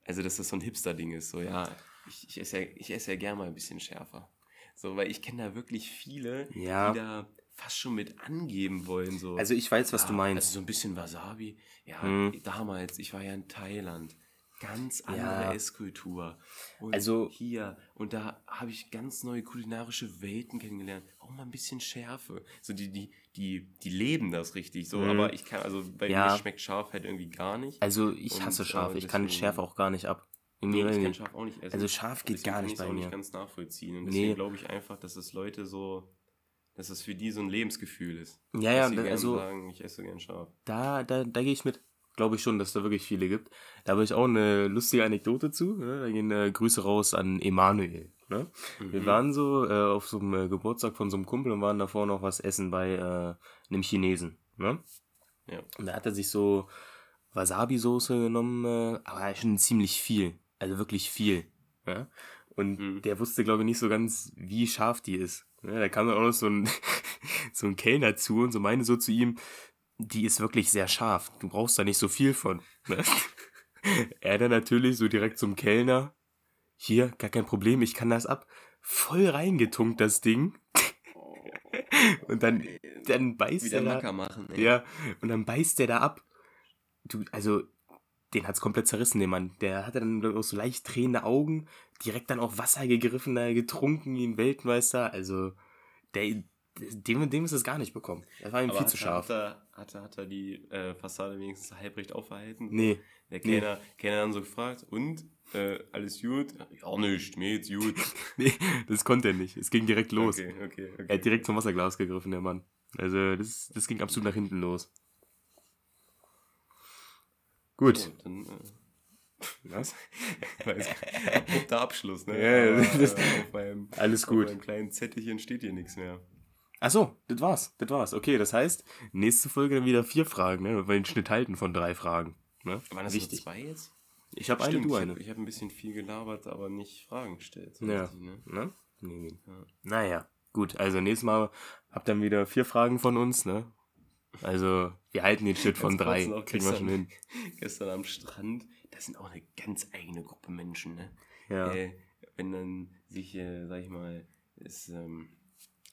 Also, dass das so ein Hipster-Ding ist. So, ja, ich, ich, esse ja, ich esse ja gerne mal ein bisschen schärfer. So, weil ich kenne da wirklich viele, Ja. die da fast schon mit angeben wollen. So. Also ich weiß, was ja, du meinst. Also so ein bisschen Wasabi. Ja, Hm. damals, ich war ja in Thailand. Ganz andere Ja. Esskultur. Und Also- hier, und da habe ich ganz neue kulinarische Welten kennengelernt. Auch mal ein bisschen Schärfe. So die, die, die, die leben das richtig so, Mhm. aber ich kann, also bei Ja. mir schmeckt scharf halt irgendwie gar nicht. Also ich Und, hasse äh, scharf. Ich kann Schärfe auch gar nicht ab. Nee, ich ich kann. Schaf auch nicht essen. Also Schaf geht Deswegen gar kann nicht bei auch mir. nicht ganz nachvollziehen. Und Nee. deswegen glaube ich einfach, dass es Leute so, dass es für die so ein Lebensgefühl ist. Ja, ja, da- also- sagen, ich esse gern Schaf. Da, da, da gehe ich mit. Glaube ich schon, dass da wirklich viele gibt. Da habe ich auch eine lustige Anekdote zu. Ne? Da gehen äh, Grüße raus an Emanuel. Ne? Wir Mhm. waren so äh, auf so einem äh, Geburtstag von so einem Kumpel und waren davor noch was essen bei äh, einem Chinesen. Ne? Ja. Und da hat er sich so Wasabi-Soße genommen, äh, aber schon ziemlich viel. Also wirklich viel. Ja? Und Mhm. der wusste, glaube ich, nicht so ganz, wie scharf die ist. Ja, da kam dann auch noch so ein, so ein Kellner zu und so meinte so zu ihm, die ist wirklich sehr scharf. Du brauchst da nicht so viel von. Ne? er dann natürlich so direkt zum Kellner. Hier, gar kein Problem, ich kann das ab. Voll reingetunkt, das Ding. Und dann, dann beißt Wieder er da, machen, ey. ja, und dann beißt der da ab. Du, also, den hat's komplett zerrissen, den Mann. Der hatte dann auch so leicht drehende Augen, direkt dann auch Wasser gegriffen, da getrunken wie ein Weltmeister. Also, der, dem, dem ist es gar nicht bekommen. Das war ihm Aber viel hat, zu er- scharf. Hat er, hat, er, hat er die äh, Fassade wenigstens halbrecht aufgehalten? Nee, Der Kellner, Kellner dann so gefragt, und? Äh, alles gut? Ja, nicht, mir geht's gut. nee, das konnte er nicht. Es ging direkt los. Okay, okay, okay. Er hat direkt zum Wasserglas gegriffen, der Mann. Also, das, das ging absolut nach hinten los. Gut. So, dann, äh, Was? abrupter Abschluss, ne? Ja, Aber, das- äh, auf meinem, Alles Auf gut. meinem kleinen Zettelchen steht hier nichts mehr. Ach so, das war's. Das war's. Okay, das heißt, nächste Folge dann wieder vier Fragen, ne? Weil wir den Schnitt halten von drei Fragen. Ne? Waren das Wichtig. zwei jetzt? Ich habe eine, du ich eine. habe hab ein bisschen viel gelabert, aber nicht Fragen gestellt. so Ja. ne? Ne? Nee, nee. Ja. Naja, gut. Also nächstes Mal habt dann wieder vier Fragen von uns, ne? Also, wir halten den Schnitt von drei. Kriegen wir schon hin. Gestern am Strand, das sind auch eine ganz eigene Gruppe Menschen, ne? Ja. Äh, wenn dann sich, äh, sag ich mal, es ähm,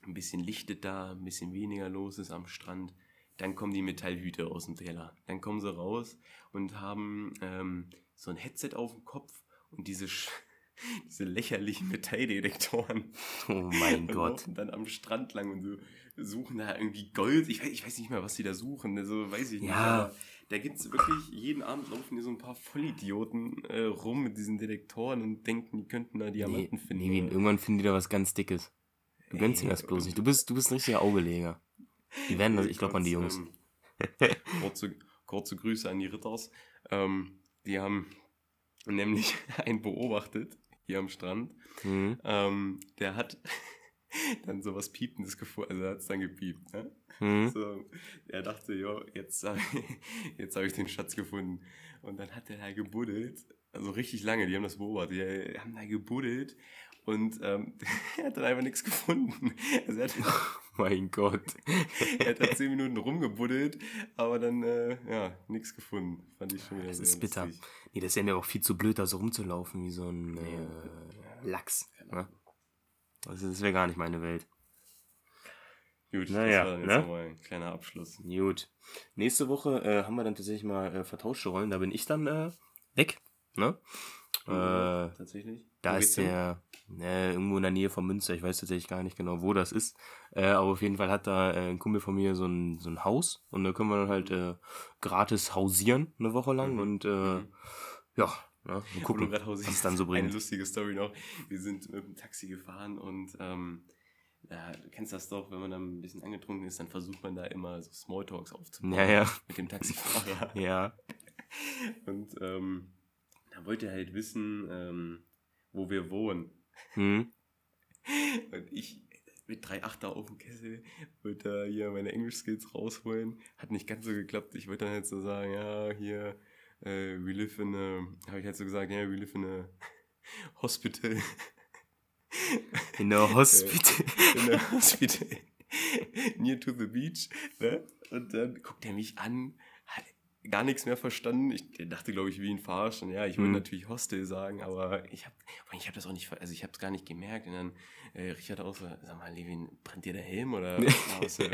ein bisschen lichtet da, ein bisschen weniger los ist am Strand, dann kommen die Metallhüte aus dem Teller. Dann kommen sie raus und haben ähm, so ein Headset auf dem Kopf und diese, diese lächerlichen Metalldetektoren. Oh mein und Gott. laufen dann am Strand lang und so suchen da irgendwie Gold. Ich weiß, ich weiß nicht mehr, was die da suchen. Also weiß ich nicht. Ja. Da gibt es wirklich, jeden Abend laufen hier so ein paar Vollidioten äh, rum mit diesen Detektoren und denken, die könnten da Nee, Diamanten finden. nee, irgendwann finden die da was ganz Dickes. Du gönnst Ey, ihnen das bloß nicht. Du bist, du bist ein richtiger Augeleger. Die werden das, ich glaube an die Jungs. Ähm, kurze, kurze Grüße an die Ritters. Ähm, die haben nämlich einen beobachtet hier am Strand. Mhm. Ähm, der hat dann sowas Piependes gefunden, also er hat es dann gepiept. Ne? Mhm. So, er dachte, jo, jetzt, hab ich- jetzt habe ich den Schatz gefunden. Und dann hat er da gebuddelt, also richtig lange, die haben das beobachtet, die haben da gebuddelt und ähm, er hat dann einfach nichts gefunden. Also er hat, Mein Gott. er hat da zehn Minuten rumgebuddelt, aber dann, äh, ja, nichts gefunden. Fand ich schon wieder Das sehr ist bitter. lustig. Nee, das ist ja auch viel zu blöd, da so rumzulaufen wie so ein äh, Lachs. Ne? Also das wäre gar nicht meine Welt. Gut, Naja, das war dann jetzt ne? nochmal ein kleiner Abschluss. Gut. Nächste Woche äh, haben wir dann tatsächlich mal äh, vertauschte Rollen. Da bin ich dann äh, weg. Ne? Äh, Tatsächlich? da ist der äh, irgendwo in der Nähe von Münster. Ich weiß tatsächlich gar nicht genau, wo das ist. Äh, aber auf jeden Fall hat da äh, ein Kumpel von mir so ein, so ein Haus. Und da können wir dann halt äh, gratis hausieren eine Woche lang. Mhm. Und äh, Mhm. ja, ne, du gucken, was es dann so Eine bringt. lustige Story noch. Wir sind mit dem Taxi gefahren und ähm, ja, du kennst das doch, wenn man dann ein bisschen angetrunken ist, dann versucht man da immer so Smalltalks aufzubauen Ja, ja. mit dem Taxifahrer. Ja. Und ähm, da wollte er halt wissen, ähm, wo wir wohnen. Hm. Und ich mit drei Achter auf dem Kessel wollte da hier meine Englisch-Skills rausholen. Hat nicht ganz so geklappt. Ich wollte dann halt so sagen, ja, hier, äh, we live in a, habe ich halt so gesagt, ja, we live in a hospital. In der Hospital. in der Hospital. Near to the beach. Ne? Und dann guckt er mich an, gar nichts mehr verstanden. Ich dachte, glaube ich, wie ein Verarschen. Ja, ich wollte Mhm. natürlich Hostel sagen, aber ich habe ich hab das auch nicht, also ich habe es gar nicht gemerkt. Und dann äh, Richard auch so, sag mal, Levin, brennt dir der Helm oder was?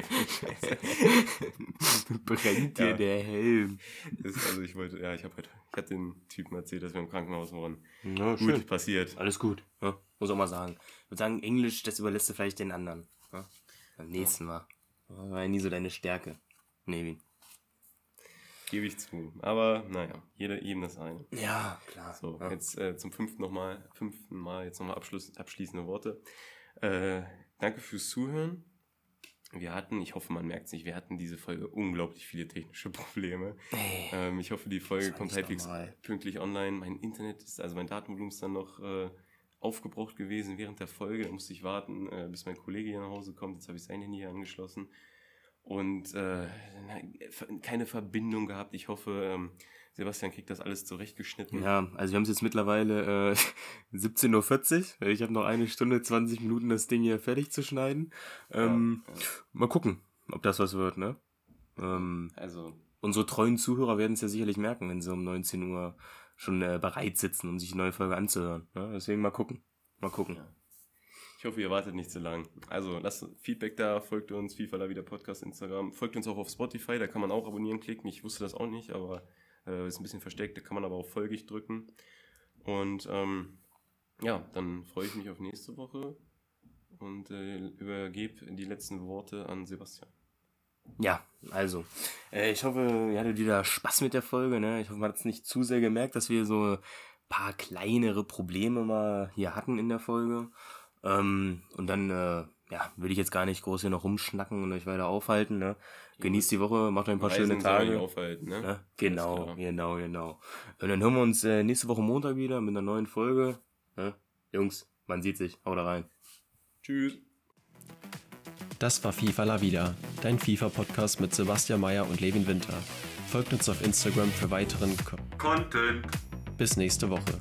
Brennt dir Ja. der Helm. Das, also ich wollte, ja, ich habe halt, ich hab den Typen erzählt, dass wir im Krankenhaus waren. Ja, Gut, passiert. Alles gut. Ja, muss auch mal sagen. Ich würde sagen, Englisch, das überlässt du vielleicht den anderen. Ja? Beim nächsten Mal. War ja nie so deine Stärke. Nevin. Gebe ich zu. Aber naja, jeder eben das eine. Ja, klar. So, ja. jetzt äh, zum fünften nochmal, fünften Mal jetzt nochmal Abschluss, abschließende Worte. Äh, danke fürs Zuhören. Wir hatten, ich hoffe, man merkt es nicht, wir hatten diese Folge unglaublich viele technische Probleme. Ey, Ähm, ich hoffe, die Folge kommt halbwegs pünktlich online. Mein Internet ist, also mein Datenvolumen ist dann noch äh, aufgebraucht gewesen während der Folge. Da musste ich warten, äh, bis mein Kollege hier nach Hause kommt. Jetzt habe ich sein Handy hier angeschlossen. Und äh, keine Verbindung gehabt. Ich hoffe, ähm, Sebastian kriegt das alles zurechtgeschnitten. Ja, also wir haben es jetzt mittlerweile äh, 17.40 Uhr. Ich habe noch eine Stunde, 20 Minuten, das Ding hier fertig zu schneiden. Ähm, Ja, ja. Mal gucken, ob das was wird, ne? Ähm, Also, unsere treuen Zuhörer werden es ja sicherlich merken, wenn sie um 19 Uhr schon äh, bereit sitzen, um sich die neue Folge anzuhören. Ne? Deswegen mal gucken. Mal gucken. Ja. Ich hoffe, ihr wartet nicht zu lang. Also lasst Feedback da, folgt uns, FIFA La Vida Podcast, Instagram. Folgt uns auch auf Spotify, da kann man auch abonnieren klicken. Ich wusste das auch nicht, aber äh, ist ein bisschen versteckt. Da kann man aber auch folgig drücken. Und ähm, ja, dann freue ich mich auf nächste Woche und äh, übergebe die letzten Worte an Sebastian. Ja, also. Äh, ich hoffe, ihr hattet wieder Spaß mit der Folge. Ne? Ich hoffe, man hat es nicht zu sehr gemerkt, dass wir so ein paar kleinere Probleme mal hier hatten in der Folge. Ähm, und dann, äh, ja, will ich jetzt gar nicht groß hier noch rumschnacken und euch weiter aufhalten. Ne? Genießt die Woche, macht euch ein paar schöne Reisen nicht Tage. aufhalten, ne? Ne? Genau, genau, genau. Und dann hören wir uns äh, nächste Woche Montag wieder mit einer neuen Folge. Ne? Jungs, man sieht sich. Haut rein. Tschüss. Das war FIFA La Vida, dein FIFA-Podcast mit Sebastian Mayer und Levin Winter. Folgt uns auf Instagram für weiteren Co Content. Bis nächste Woche.